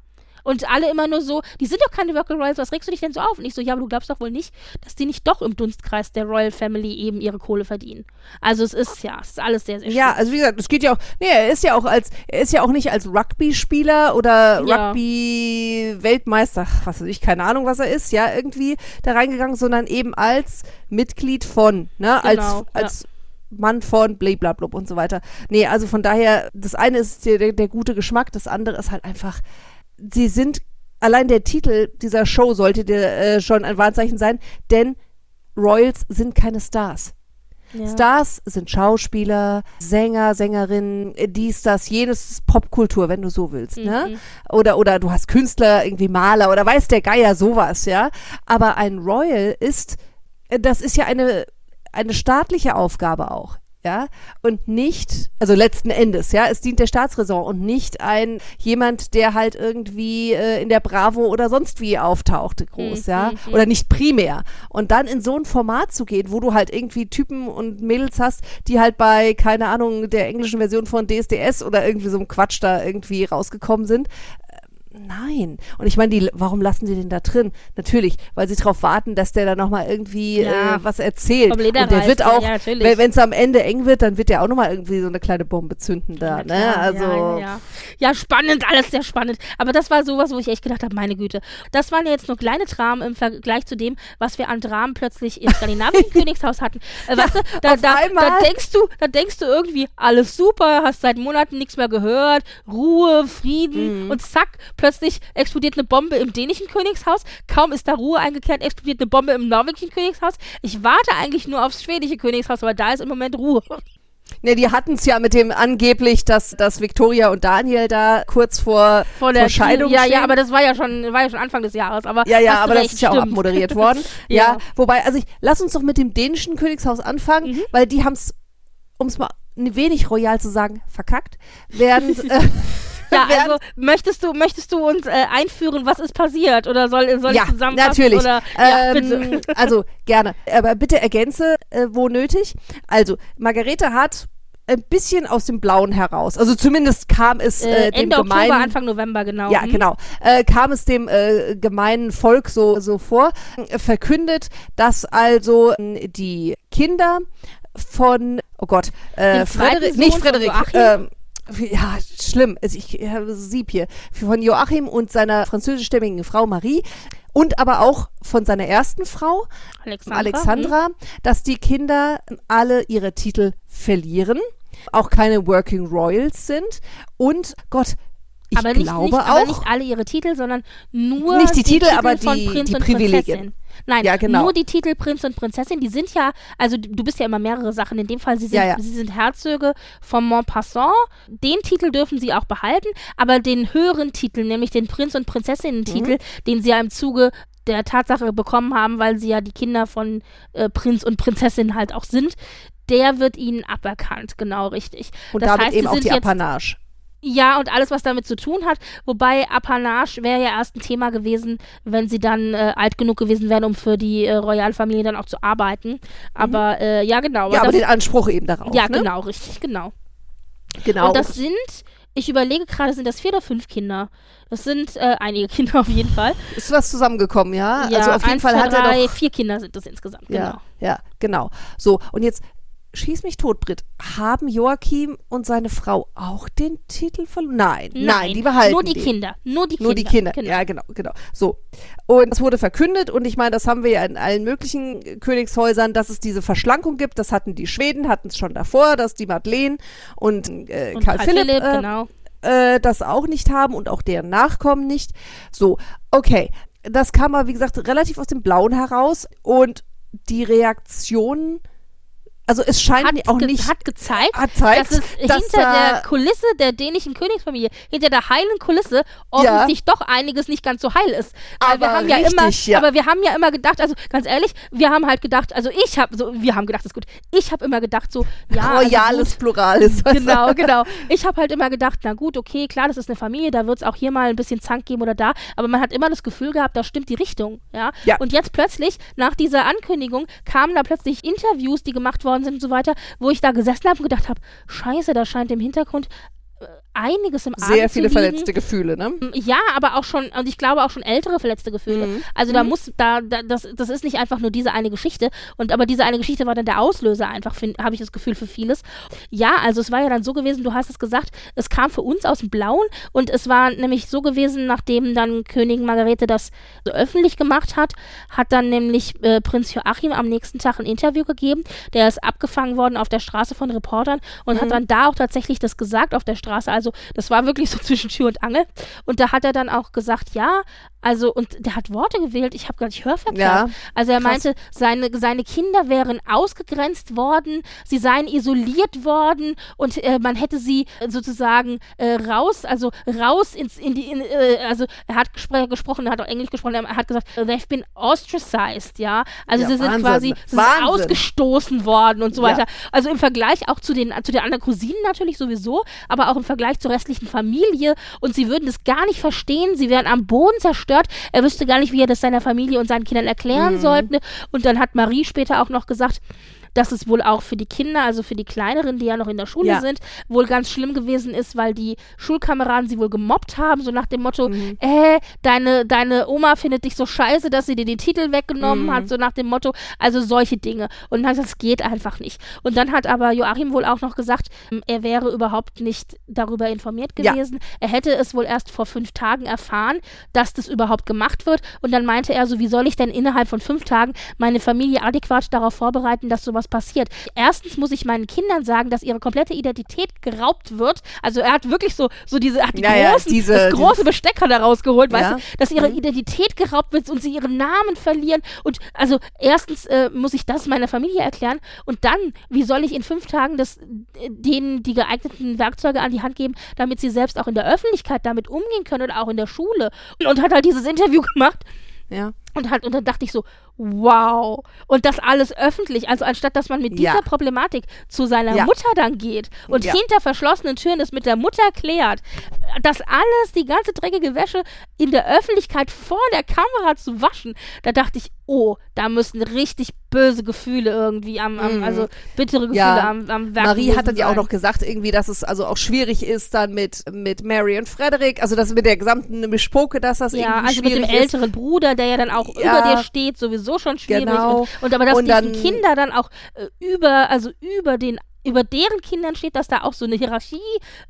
Und alle immer nur so, die sind doch keine Working Royals, was regst du dich denn so auf? Und ich so, ja, aber du glaubst doch wohl nicht, dass die nicht doch im Dunstkreis der Royal Family eben ihre Kohle verdienen. Also es ist ja, es ist alles sehr, sehr Ja, also wie gesagt, es geht ja auch, nee, er ist ja auch als, er ist ja auch nicht als Rugby-Spieler oder Ja. Rugby-Weltmeister, was weiß ich, keine Ahnung, was er ist, ja, irgendwie da reingegangen, sondern eben als Mitglied von, ne, Genau, als, als Mann von blablablub und so weiter. Nee, also von daher, das eine ist der, der, der gute Geschmack, das andere ist halt einfach, sie sind, allein der Titel dieser Show sollte dir äh, schon ein Warnzeichen sein, denn Royals sind keine Stars. Ja. Stars sind Schauspieler, Sänger, Sängerinnen, dies, das, jenes Popkultur, wenn du so willst, ne? Mhm. Oder, oder du hast Künstler, irgendwie Maler oder weiß der Geier sowas, ja? Aber ein Royal ist, äh, das ist ja eine, eine staatliche Aufgabe auch. Ja, und nicht, also letzten Endes, ja, es dient der Staatsräson und nicht ein jemand, der halt irgendwie äh, in der Bravo oder sonst wie auftaucht, groß, Hm, ja, hm, hm. oder nicht primär. Und dann in so ein Format zu gehen, wo du halt irgendwie Typen und Mädels hast, die halt bei, keine Ahnung, der englischen Version von DSDS oder irgendwie so einem Quatsch da irgendwie rausgekommen sind. Äh, Nein. Und ich meine, die, warum lassen die den da drin? Natürlich, weil sie darauf warten, dass der da nochmal irgendwie Ja. äh, was erzählt. Und der wird reißt, auch, ja, wenn es am Ende eng wird, dann wird der auch nochmal irgendwie so eine kleine Bombe zünden da. Ja, ne? klar, Also, ja, spannend, alles sehr spannend. Aber das war sowas, wo ich echt gedacht habe, meine Güte. Das waren ja jetzt nur kleine Dramen im Vergleich zu dem, was wir an Dramen plötzlich im skandinavischen Königshaus hatten. Äh, weißt du, da, da, da denkst du, da denkst du irgendwie, alles super, hast seit Monaten nichts mehr gehört, Ruhe, Frieden Mhm. und zack, plötzlich explodiert eine Bombe im dänischen Königshaus. Kaum ist da Ruhe eingekehrt, explodiert eine Bombe im norwegischen Königshaus. Ich warte eigentlich nur aufs schwedische Königshaus, aber da ist im Moment Ruhe. ne, die hatten es ja mit dem angeblich, dass, dass Victoria und Daniel da kurz vor, Vor der Scheidung Ja, stehen. ja, aber das war ja schon, war ja schon Anfang des Jahres. Aber Ja, ja, aber das recht, ist ja auch stimmt. abmoderiert worden. ja. Ja. wobei, also ich, lass uns doch mit dem dänischen Königshaus anfangen, Mhm. weil die haben es, um es mal ein wenig royal zu sagen, verkackt. Während, äh, Ja, also möchtest du, möchtest du uns äh, einführen, was ist passiert? Oder soll, soll ja, ich zusammenfassen? natürlich. Oder, ja, ähm, also gerne. Aber bitte ergänze, äh, wo nötig. Also, Margarete hat ein bisschen aus dem Blauen heraus. Also zumindest kam es äh, Äh, dem Ende gemeinen Oktober, Anfang November, genau. Ja, Mhm. genau. Äh, kam es dem äh, gemeinen Volk so, so vor, verkündet, dass also äh, die Kinder von, oh Gott, äh, Sohn nicht Frederik, ähm, ja, schlimm, also ich habe Sieb hier, von Joachim und seiner französischstämmigen Frau Marie und aber auch von seiner ersten Frau, Alexandra. Alexandra, dass die Kinder alle ihre Titel verlieren, auch keine Working Royals sind und Gott, ich aber nicht, glaube nicht, auch, aber nicht alle ihre Titel, sondern nur Nicht die Titel, aber von die- die und Privilegien. Nein, Ja, genau. nur die Titel Prinz und Prinzessin, die sind ja, also du bist ja immer mehrere Sachen. In dem Fall, sie sind, Ja, ja. Sie sind Herzöge von Montpassant. Den Titel dürfen sie auch behalten, aber den höheren Titel, nämlich den Prinz- und Prinzessinnen-Titel, Mhm. den sie ja im Zuge der Tatsache bekommen haben, weil sie ja die Kinder von äh, Prinz und Prinzessin halt auch sind, der wird ihnen aberkannt, genau richtig. und das damit heißt, eben sie auch sind die jetzt Apanage. Ja, und alles, was damit zu tun hat. Wobei Apanage wäre ja erst ein Thema gewesen, wenn sie dann äh, alt genug gewesen wären, um für die äh, Royalfamilie dann auch zu arbeiten. Aber äh, ja, genau. Mhm. Ja, aber den Anspruch eben darauf. ja ne? genau, richtig, genau. genau. Und das sind, ich überlege gerade, sind das vier oder fünf Kinder? Das sind äh, einige Kinder auf jeden Fall. ist was zusammengekommen, ja? ja, also auf jeden eins, Fall zwei, hat er drei, doch. vier Kinder sind das insgesamt, genau. Ja, ja, genau. So, und jetzt schieß mich tot, Britt. Haben Joachim und seine Frau auch den Titel verloren? Nein, nein, die behalten Nur die den. Kinder, nur die Kinder. Nur die Kinder. Genau. Ja, genau, genau. So. Und das wurde verkündet und ich meine, das haben wir ja in allen möglichen Königshäusern, dass es diese Verschlankung gibt. Das hatten die Schweden, hatten es schon davor, dass die Madeleine und, äh, Und Karl, Philipp, äh, genau. äh, das auch nicht haben und auch deren Nachkommen nicht. So, okay. Das kam aber, wie gesagt, relativ aus dem Blauen heraus und die Reaktionen, also es scheint Hat, mir auch nicht, hat gezeigt, hat zeigt, dass es dass hinter da, der Kulisse der dänischen Königsfamilie, hinter der heilen Kulisse, offensichtlich doch einiges nicht ganz so heil ist. Weil wir Aber haben ja immer, ja. aber wir haben ja immer gedacht, also ganz ehrlich, wir haben halt gedacht, also ich habe so, wir haben gedacht, das ist gut. Ich habe immer gedacht so, ja, also royales gut, Plural ist. was Genau, genau. Ich habe halt immer gedacht, na gut, okay, klar, das ist eine Familie, da wird es auch hier mal ein bisschen Zank geben oder da, aber man hat immer das Gefühl gehabt, da stimmt die Richtung, ja. Ja. Und jetzt plötzlich, nach dieser Ankündigung, kamen da plötzlich Interviews, die gemacht worden sind und so weiter, wo ich da gesessen habe und gedacht habe, scheiße, da scheint im Hintergrund einiges im Sehr Argen viele zu liegen. verletzte Gefühle, ne? Ja, aber auch schon, und ich glaube auch schon ältere verletzte Gefühle. Mhm. Also da muss, da, da das, das ist nicht einfach nur diese eine Geschichte. Und aber diese eine Geschichte war dann der Auslöser einfach, habe ich das Gefühl, für vieles. Ja, also es war ja dann so gewesen, du hast es gesagt, es kam für uns aus dem Blauen und es war nämlich so gewesen, nachdem dann Königin Margarete das so öffentlich gemacht hat, hat dann nämlich äh, Prinz Joachim am nächsten Tag ein Interview gegeben. Der ist abgefangen worden auf der Straße von Reportern und Mhm. hat dann da auch tatsächlich das gesagt auf der Straße. Also das war wirklich so zwischen Tür und Angel. Und da hat er dann auch gesagt, ja, also, und der hat Worte gewählt, ich habe gar nicht Hörverkehr. Ja, also er krass. meinte, seine, seine Kinder wären ausgegrenzt worden, sie seien isoliert worden und äh, man hätte sie äh, sozusagen äh, raus, also raus ins, in die, in, äh, also er hat gespr gesprochen, er hat auch Englisch gesprochen, er hat gesagt, they've been ostracized, ja. Also Ja, sie sind Wahnsinn. quasi sie sind ausgestoßen worden und so Ja. weiter. Also im Vergleich auch zu den, zu den anderen Cousinen natürlich sowieso, aber auch im Vergleich zur restlichen Familie und sie würden das gar nicht verstehen, sie wären am Boden zerstört. Er wüsste gar nicht, wie er das seiner Familie und seinen Kindern erklären Mhm. sollte. Und dann hat Marie später auch noch gesagt, dass es wohl auch für die Kinder, also für die Kleineren, die ja noch in der Schule Ja. sind, wohl ganz schlimm gewesen ist, weil die Schulkameraden sie wohl gemobbt haben, so nach dem Motto, äh, deine, deine Oma findet dich so scheiße, dass sie dir die Titel weggenommen Mhm. hat, so nach dem Motto, also solche Dinge. Und dann hat das geht einfach nicht. Und dann hat aber Joachim wohl auch noch gesagt, ähm, er wäre überhaupt nicht darüber informiert Ja. gewesen. Er hätte es wohl erst vor fünf Tagen erfahren, dass das überhaupt gemacht wird. Und dann meinte er so, wie soll ich denn innerhalb von fünf Tagen meine Familie adäquat darauf vorbereiten, dass sowas passiert? Erstens muss ich meinen Kindern sagen, dass ihre komplette Identität geraubt wird. Also er hat wirklich so, so diese, hat die Ja, ja, großen, diese- das große Besteck hat er rausgeholt, weißt Ja. du, dass ihre Mhm. Identität geraubt wird und sie ihren Namen verlieren. Und also erstens äh, muss ich das meiner Familie erklären und dann, wie soll ich in fünf Tagen das, äh, denen die geeigneten Werkzeuge an die Hand geben, damit sie selbst auch in der Öffentlichkeit damit umgehen können oder auch in der Schule. Und hat halt dieses Interview gemacht Ja. Und halt, und dann dachte ich so, wow. Und das alles öffentlich. Also anstatt dass man mit dieser Ja. Problematik zu seiner Ja. Mutter dann geht und Ja. hinter verschlossenen Türen das mit der Mutter klärt, das alles, die ganze dreckige Wäsche in der Öffentlichkeit vor der Kamera zu waschen, da dachte ich, oh, da müssen richtig böse Gefühle irgendwie am, am Mhm. also bittere Gefühle Ja. am, am Werk Marie hat dann ja auch noch gesagt, irgendwie, dass es also auch schwierig ist dann mit, mit Mary und Frederick, also das mit der gesamten Mischpoke, dass das Ja, irgendwie also mit schwierig dem ist. älteren Bruder, der ja dann auch Ja. über dir steht, sowieso schon schwierig. Genau. Und, und aber dass Und dann- Kinder dann auch äh, über, also über den über deren Kindern steht, dass da auch so eine Hierarchie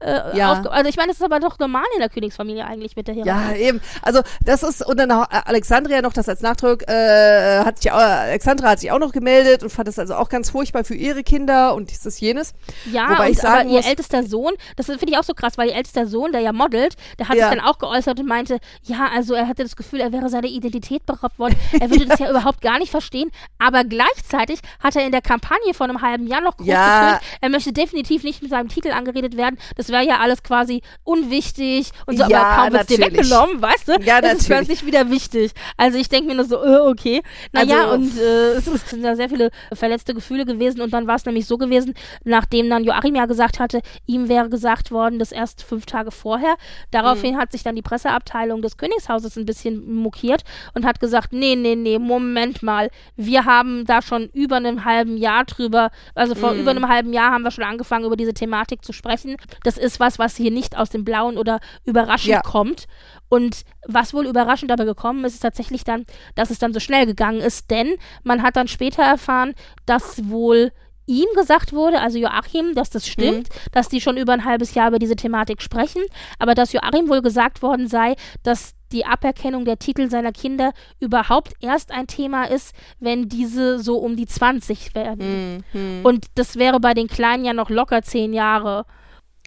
äh, Ja. Also ich meine, das ist aber doch normal in der Königsfamilie eigentlich mit der Hierarchie. Ja, eben. Also das ist, und dann äh, Alexandria noch das als Nachdruck, äh, hat sich auch, Alexandra hat sich auch noch gemeldet und fand das also auch ganz furchtbar für ihre Kinder und dieses, jenes. Ja, Wobei und, ich sagen aber ihr muss- ältester Sohn, das finde ich auch so krass, weil ihr ältester Sohn, der ja modelt, der hat Ja. sich dann auch geäußert und meinte, ja, also er hatte das Gefühl, er wäre seiner Identität beraubt worden. Er würde das ja überhaupt gar nicht verstehen. Aber gleichzeitig hat er in der Kampagne vor einem halben Jahr noch groß Ja. Er möchte definitiv nicht mit seinem Titel angeredet werden. Das wäre ja alles quasi unwichtig und so, Ja, aber kaum wird es dir weggenommen, weißt du? Ja, es ist plötzlich wieder wichtig. Also ich denke mir nur so, äh, okay. Naja, Also- und äh, es sind da sehr viele verletzte Gefühle gewesen und dann war es nämlich so gewesen, nachdem dann Joachim ja gesagt hatte, ihm wäre gesagt worden, das erst fünf Tage vorher. Daraufhin hat sich dann die Presseabteilung des Königshauses ein bisschen mokiert und hat gesagt, nee, nee, nee, Moment mal, wir haben da schon über einem halben Jahr drüber, also vor über einem halben Jahr haben wir schon angefangen, über diese Thematik zu sprechen. Das ist was, was hier nicht aus dem Blauen oder überraschend Ja. kommt. Und was wohl überraschend dabei gekommen ist, ist tatsächlich dann, dass es dann so schnell gegangen ist, denn man hat dann später erfahren, dass wohl ihm gesagt wurde, also Joachim, dass das stimmt, dass die schon über ein halbes Jahr über diese Thematik sprechen, aber dass Joachim wohl gesagt worden sei, dass die Aberkennung der Titel seiner Kinder überhaupt erst ein Thema ist, wenn diese so um die 20 werden. Mhm. Und das wäre bei den Kleinen ja noch locker zehn Jahre.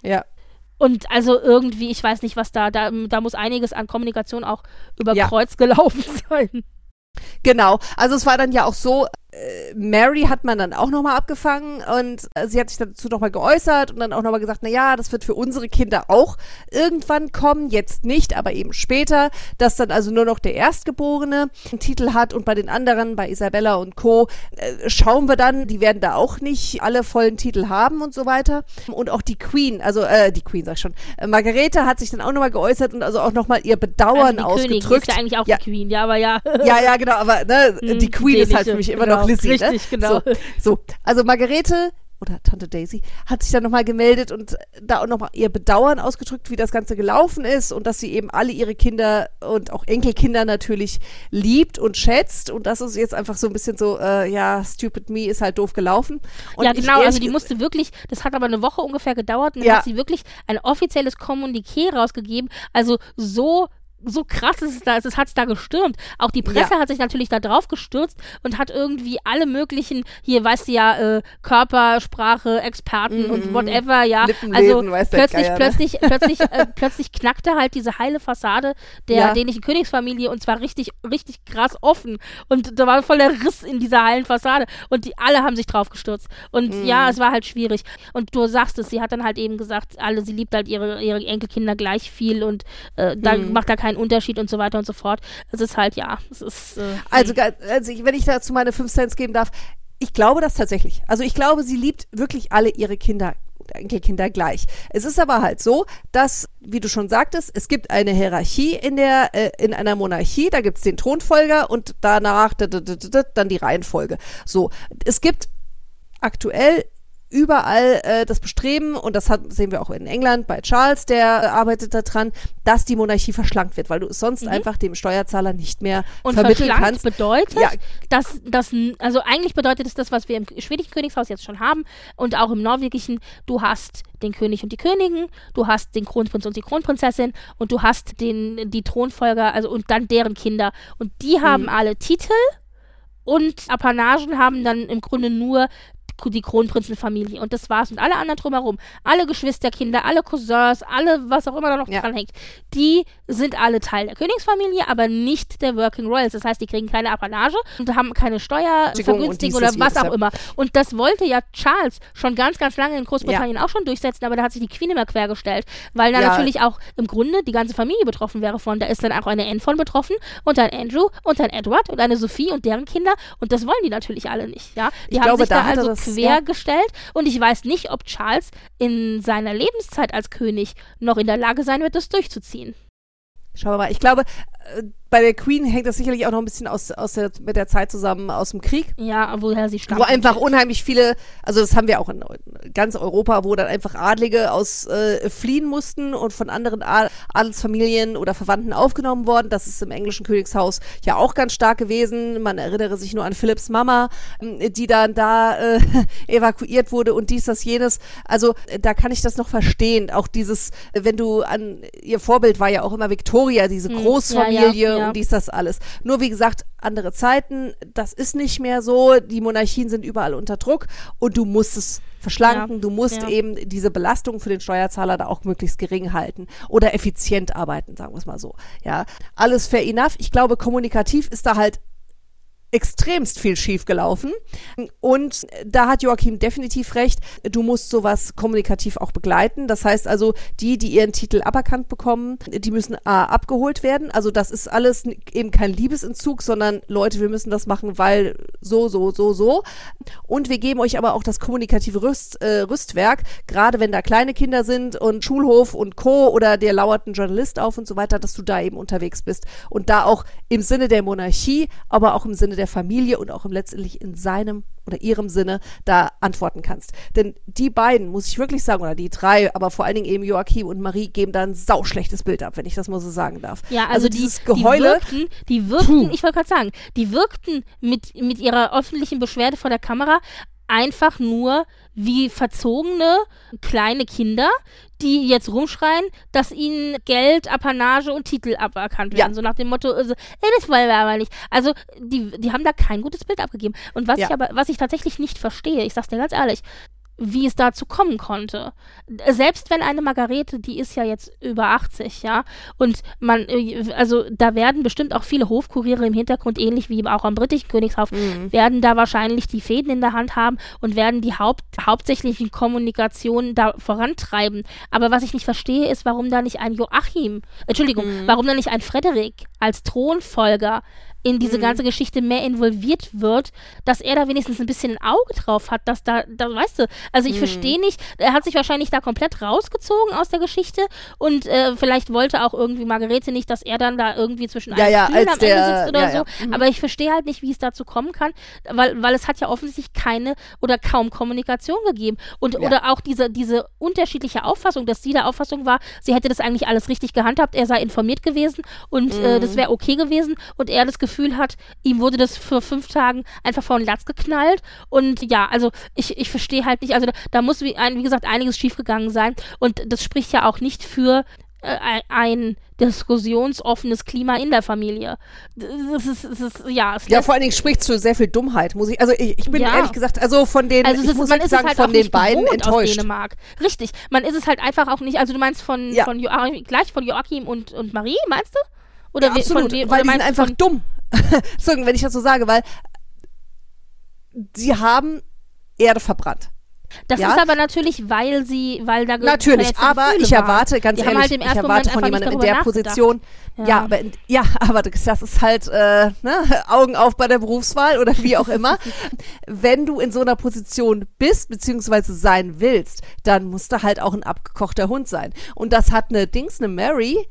Ja. Und also irgendwie, ich weiß nicht, was da, da, da muss einiges an Kommunikation auch über Ja. Kreuz gelaufen sein. Genau. Also es war dann ja auch so, Mary hat man dann auch nochmal abgefangen und äh, sie hat sich dazu nochmal geäußert und dann auch nochmal gesagt, na ja, das wird für unsere Kinder auch irgendwann kommen, jetzt nicht, aber eben später, dass dann also nur noch der Erstgeborene einen Titel hat und bei den anderen, bei Isabella und Co., äh, schauen wir dann, die werden da auch nicht alle vollen Titel haben und so weiter. Und auch die Queen, also äh, die Queen sag ich schon, äh, Margarete hat sich dann auch nochmal geäußert und also auch nochmal ihr Bedauern also die Königin ausgedrückt. ist ja eigentlich auch Ja. die Queen, ja, aber ja. Ja, ja, genau, aber ne, Hm, die Queen ist halt für mich immer genau, Lizzie. richtig, ne? genau. So, so, also Margarete oder Tante Daisy, hat sich dann nochmal gemeldet und da auch nochmal ihr Bedauern ausgedrückt, wie das Ganze gelaufen ist und dass sie eben alle ihre Kinder und auch Enkelkinder natürlich liebt und schätzt und das ist jetzt einfach so ein bisschen so, äh, ja, stupid me ist halt doof gelaufen. Und ja, genau, also die musste wirklich, das hat aber eine Woche ungefähr gedauert und dann Ja. hat sie wirklich ein offizielles Kommuniqué rausgegeben. Also so so krass ist es da, es hat es da gestürmt. Auch die Presse Ja. hat sich natürlich da drauf gestürzt und hat irgendwie alle möglichen, hier weißt du ja, äh, Körpersprache, Experten und whatever, ja. Also plötzlich, Geier, ne? plötzlich, plötzlich, äh, plötzlich knackte halt diese heile Fassade der Ja. dänischen Königsfamilie und zwar richtig, richtig krass offen. Und da war voll der Riss in dieser heilen Fassade. Und die alle haben sich drauf gestürzt. Und Mhm. ja, es war halt schwierig. Und du sagst es, sie hat dann halt eben gesagt, alle, sie liebt halt ihre, ihre Enkelkinder gleich viel und äh, da Mhm. macht da keinen Unterschied und so weiter und so fort. Es ist halt, ja, es ist. Äh, Also, also wenn ich dazu meine fünf Cents geben darf, ich glaube das tatsächlich. Also ich glaube, sie liebt wirklich alle ihre Kinder. Enkelkinder gleich. Es ist aber halt so, dass, wie du schon sagtest, es gibt eine Hierarchie in der äh, in einer Monarchie. Da gibt es den Thronfolger und danach dann die Reihenfolge. So, es gibt aktuell überall äh, das Bestreben, und das hat, sehen wir auch in England bei Charles, der äh, arbeitet daran, dass die Monarchie verschlankt wird, weil du es sonst einfach dem Steuerzahler nicht mehr Mhm. und vermitteln kannst. bedeutet, Ja. dass das, also eigentlich bedeutet es das, was wir im schwedischen Königshaus jetzt schon haben und auch im norwegischen, du hast den König und die Königin, du hast den Kronprinz und die Kronprinzessin und du hast den, die Thronfolger, also und dann deren Kinder. Und die haben alle Titel und Apanagen haben dann im Grunde nur die Kronprinzenfamilie und das war's und alle anderen drumherum, alle Geschwisterkinder, alle Cousins, alle was auch immer da noch Ja. dranhängt, die sind alle Teil der Königsfamilie, aber nicht der Working Royals. Das heißt, die kriegen keine Apanage und haben keine Steuervergünstigung oder was auch ja. immer. Und das wollte ja Charles schon ganz, ganz lange in Großbritannien auch schon durchsetzen, aber da hat sich die Queen immer quergestellt, weil da Ja. natürlich auch im Grunde die ganze Familie betroffen wäre von. Da ist dann auch eine Anne von betroffen und ein Andrew und ein Edward und eine Sophie und deren Kinder und das wollen die natürlich alle nicht, ja. Die Ich haben glaube, sich da, da hat quergestellt und ich weiß nicht, ob Charles in seiner Lebenszeit als König noch in der Lage sein wird, das durchzuziehen. Schauen wir mal. Ich glaube, bei der Queen hängt das sicherlich auch noch ein bisschen aus, aus der, mit der Zeit zusammen aus dem Krieg. Ja, woher sie stammt. Wo einfach unheimlich viele, also das haben wir auch in ganz Europa, wo dann einfach Adlige aus äh, fliehen mussten und von anderen Adelsfamilien oder Verwandten aufgenommen worden. Das ist im englischen Königshaus ja auch ganz stark gewesen. Man erinnere sich nur an Philipps Mama, ähm, die dann da äh, evakuiert wurde und dies, das, jenes. Also äh, da kann ich das noch verstehen. Auch dieses, äh, wenn du an, ihr Vorbild war ja auch immer Victoria, diese Hm, Großfamilie ja, ja, ja. und dies, das alles. Nur wie gesagt, andere Zeiten, das ist nicht mehr so. Die Monarchien sind überall unter Druck und du musst es verschlanken, du musst eben diese Belastung für den Steuerzahler da auch möglichst gering halten oder effizient arbeiten, sagen wir es mal so. Ja, alles fair enough. Ich glaube, kommunikativ ist da halt extremst viel schiefgelaufen. Und da hat Joachim definitiv recht. Du musst sowas kommunikativ auch begleiten. Das heißt also, die, die ihren Titel aberkannt bekommen, die müssen A, abgeholt werden. Also das ist alles eben kein Liebesentzug, sondern Leute, wir müssen das machen, weil so, so, so, so. Und wir geben euch aber auch das kommunikative Rüst, äh, Rüstwerk, gerade wenn da kleine Kinder sind und Schulhof und Co. oder dir lauert ein Journalist auf und so weiter, dass du da eben unterwegs bist und da auch im Sinne der Monarchie, aber auch im Sinne der Familie und auch letztendlich in seinem oder ihrem Sinne da antworten kannst. Denn die beiden, muss ich wirklich sagen, oder die drei, aber vor allen Dingen eben Joachim und Marie, geben da ein sauschlechtes Bild ab, wenn ich das mal so sagen darf. Ja, also, die, dieses die Geheule, wirkten, die wirkten, ich wollte gerade sagen, die wirkten mit, mit ihrer öffentlichen Beschwerde vor der Kamera einfach nur wie verzogene kleine Kinder, die jetzt rumschreien, dass ihnen Geld, Apanage und Titel aberkannt werden. Ja. So nach dem Motto, also, ey, das wollen wir aber nicht. Also, die, die haben da kein gutes Bild abgegeben. Und was Ja. ich aber, was ich tatsächlich nicht verstehe, ich sag's dir ganz ehrlich, wie es dazu kommen konnte. Selbst wenn eine Margarete, die ist ja jetzt über 80, ja, und man, äh, also da werden bestimmt auch viele Hofkuriere im Hintergrund, ähnlich wie auch am britischen Königshaus, werden da wahrscheinlich die Fäden in der Hand haben und werden die Haupt, hauptsächlichen Kommunikationen da vorantreiben. Aber was ich nicht verstehe, ist, warum da nicht ein Joachim, Entschuldigung, warum da nicht ein Frederik als Thronfolger in diese ganze Geschichte mehr involviert wird, dass er da wenigstens ein bisschen ein Auge drauf hat, dass da, da weißt du, also ich verstehe nicht, er hat sich wahrscheinlich da komplett rausgezogen aus der Geschichte und äh, vielleicht wollte auch irgendwie Margarete nicht, dass er dann da irgendwie zwischen Ja, ja, als am Ende der- sitzt oder ja, so. ja. Mhm. Aber ich verstehe halt nicht, wie es dazu kommen kann, weil, weil es hat ja offensichtlich keine oder kaum Kommunikation gegeben. Und Ja. oder auch diese, diese unterschiedliche Auffassung, dass sie der Auffassung war, sie hätte das eigentlich alles richtig gehandhabt, er sei informiert gewesen und äh, Mhm. das wäre okay gewesen und er das Gefühl hat, ihm wurde das für fünf Tagen einfach vor den Latz geknallt. Und ja, also ich, ich verstehe halt nicht, also da, da muss, wie, ein, wie gesagt, einiges schiefgegangen sein. Und das spricht ja auch nicht für äh, ein- diskussionsoffenes Klima in der Familie. Das ist, das ist ja, Ja, vor allen Dingen sprichst du sehr viel Dummheit, muss ich. Also ich, ich bin Ja. ehrlich gesagt, also von den, also ist, muss man ist sagen, halt von den beiden enttäuscht. Dänemark. Richtig, man ist es halt einfach auch nicht, also du meinst von, Ja. von Joachim, gleich von Joachim und, und Marie, meinst du? Oder Ja, absolut, von weil oder die sind einfach dumm. Entschuldigung, wenn ich das so sage, weil sie haben Erde verbrannt. Das Ja. ist aber natürlich, weil sie, weil da Natürlich, aber Gefühle ich erwarte, ganz ehrlich, halt ich erwarte von jemandem in der. Position, ja. Ja. aber, ja, aber das das ist halt, äh, ne, Augen auf bei der Berufswahl oder wie auch immer. Wenn du in so einer Position bist, beziehungsweise sein willst, dann musst du halt auch ein abgekochter Hund sein. Und das hat eine Dings, eine Mary,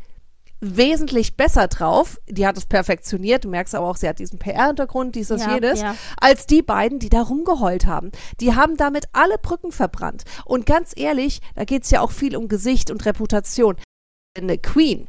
wesentlich besser drauf. Die hat es perfektioniert. Du merkst aber auch, sie hat diesen PR-Hintergrund, dies, das, Ja, jenes. ja. Als die beiden, die da rumgeheult haben. Die haben damit alle Brücken verbrannt. Und ganz ehrlich, da geht's ja auch viel um Gesicht und Reputation. Eine Queen,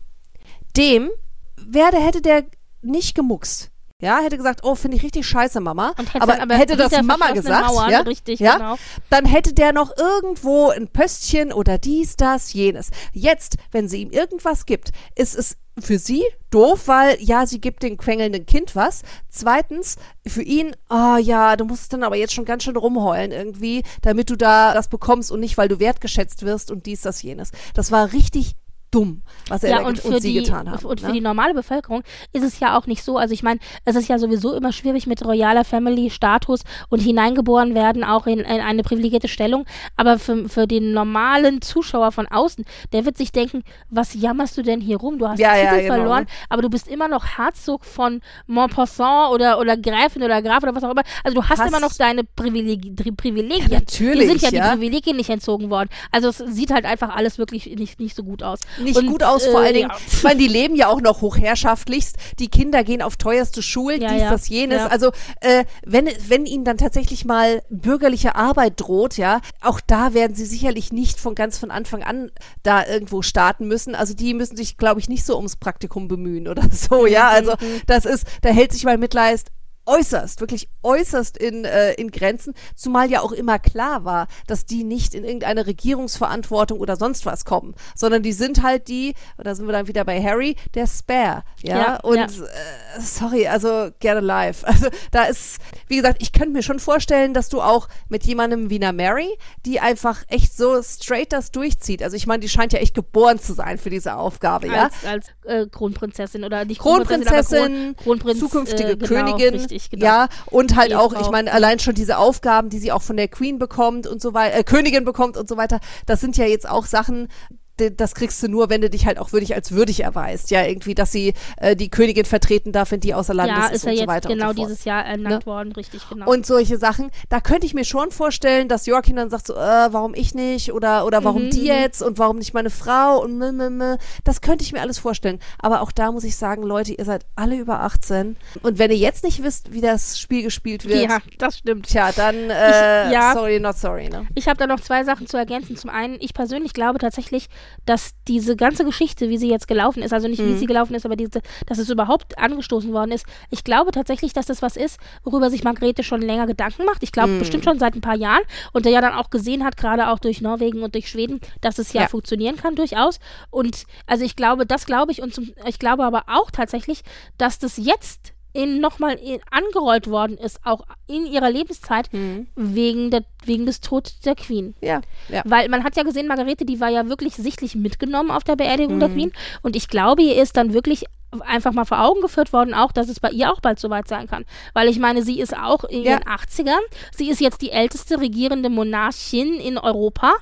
dem werde, hätte der nicht gemuckst. Ja, hätte gesagt, oh, finde ich richtig scheiße, Mama. Und aber, aber hätte das Mama gesagt, Mauern, ja, richtig, ja, genau. dann hätte der noch irgendwo ein Pöstchen oder dies, das, jenes. Jetzt, wenn sie ihm irgendwas gibt, ist es für sie doof, weil ja, sie gibt dem quengelnden Kind was. Zweitens, für ihn, ah ja, du musst dann aber jetzt schon ganz schön rumheulen irgendwie, damit du da das bekommst und nicht, weil du wertgeschätzt wirst und dies, das, jenes. Das war richtig dumm, was er Ja, und für, sie die, getan haben. und für ne? die normale Bevölkerung ist es ja auch nicht so. Also ich meine, es ist ja sowieso immer schwierig mit royaler Family-Status und hineingeboren werden auch in, in eine privilegierte Stellung. Aber für, für den normalen Zuschauer von außen, der wird sich denken, was jammerst du denn hier rum? Du hast Ja, den ja, Titel genau, verloren, ne? aber du bist immer noch Herzog von Montpassant oder, oder Gräfin oder Graf oder was auch immer. Also du hast, Hast- immer noch deine Privilegi Pri- Privilegien. Ja, natürlich, Die sind ja, ja. die Privilegien nicht entzogen worden. Also es sieht halt einfach alles wirklich nicht, nicht so gut aus. Nicht Und, gut aus, vor äh, allen Dingen, ja. ich meine, die leben ja auch noch hochherrschaftlichst, die Kinder gehen auf teuerste Schulen, Ja, dies, ja. das, jenes, also äh, wenn, wenn ihnen dann tatsächlich mal bürgerliche Arbeit droht, ja, auch da werden sie sicherlich nicht von ganz von Anfang an da irgendwo starten müssen, also die müssen sich, glaube ich, nicht so ums Praktikum bemühen oder so, ja, Mhm, also das ist, da hält sich mal Mitleid äußerst, wirklich äußerst in, äh, in Grenzen, zumal ja auch immer klar war, dass die nicht in irgendeine Regierungsverantwortung oder sonst was kommen, sondern die sind halt die, und da sind wir dann wieder bei Harry, der Spare, ja, Ja, und ja. Äh, sorry, also get alive, also da ist, wie gesagt, ich könnte mir schon vorstellen, dass du auch mit jemandem wie einer Mary, die einfach echt so straight das durchzieht, also ich meine, die scheint ja echt geboren zu sein für diese Aufgabe, ja, als, als äh, Kronprinzessin oder nicht Kronprinzessin, aber Kron, Kronprinz, zukünftige äh, genau, Königin, richtig, genau. ja, und halt auch, ich meine, allein schon diese Aufgaben, die sie auch von der Queen bekommt und so weiter, äh, Königin bekommt und so weiter, das sind ja jetzt auch Sachen, das kriegst du nur, wenn du dich halt auch würdig als würdig erweist, ja, irgendwie, dass sie äh, die Königin vertreten darf, wenn die außer Landes ja, ist ist er und so weiter genau und so fort. dieses Jahr ernannt Ne? worden, richtig, genau. Und solche Sachen, da könnte ich mir schon vorstellen, dass Joachim dann sagt so, äh, warum ich nicht oder oder warum Mhm, die mhm. jetzt und warum nicht meine Frau und mh, mh, mh. das könnte ich mir alles vorstellen. Aber auch da muss ich sagen, Leute, ihr seid alle über 18 und wenn ihr jetzt nicht wisst, wie das Spiel gespielt wird, ja, das stimmt. tja, dann äh, Ich- ja. sorry, not sorry, ne? Ich habe da noch zwei Sachen zu ergänzen. Zum einen, ich persönlich glaube tatsächlich, dass diese ganze Geschichte, wie sie jetzt gelaufen ist, also nicht Mhm. wie sie gelaufen ist, aber diese, dass es überhaupt angestoßen worden ist, ich glaube tatsächlich, dass das was ist, worüber sich Margrethe schon länger Gedanken macht. Ich glaube Mhm. bestimmt schon seit ein paar Jahren und der ja dann auch gesehen hat, gerade auch durch Norwegen und durch Schweden, dass es ja, Ja. funktionieren kann durchaus. Und also ich glaube, das glaube ich und zum, ich glaube aber auch tatsächlich, dass das jetzt in nochmal angerollt worden ist, auch in ihrer Lebenszeit, Mhm. wegen der wegen des Todes der Queen. Ja, ja. Weil man hat ja gesehen, Margarete, die war ja wirklich sichtlich mitgenommen auf der Beerdigung Mhm. der Queen. Und ich glaube, ihr ist dann wirklich einfach mal vor Augen geführt worden, auch, dass es bei ihr auch bald soweit sein kann. Weil ich meine, sie ist auch in Ja. ihren 80ern. Sie ist jetzt die älteste regierende Monarchin in Europa.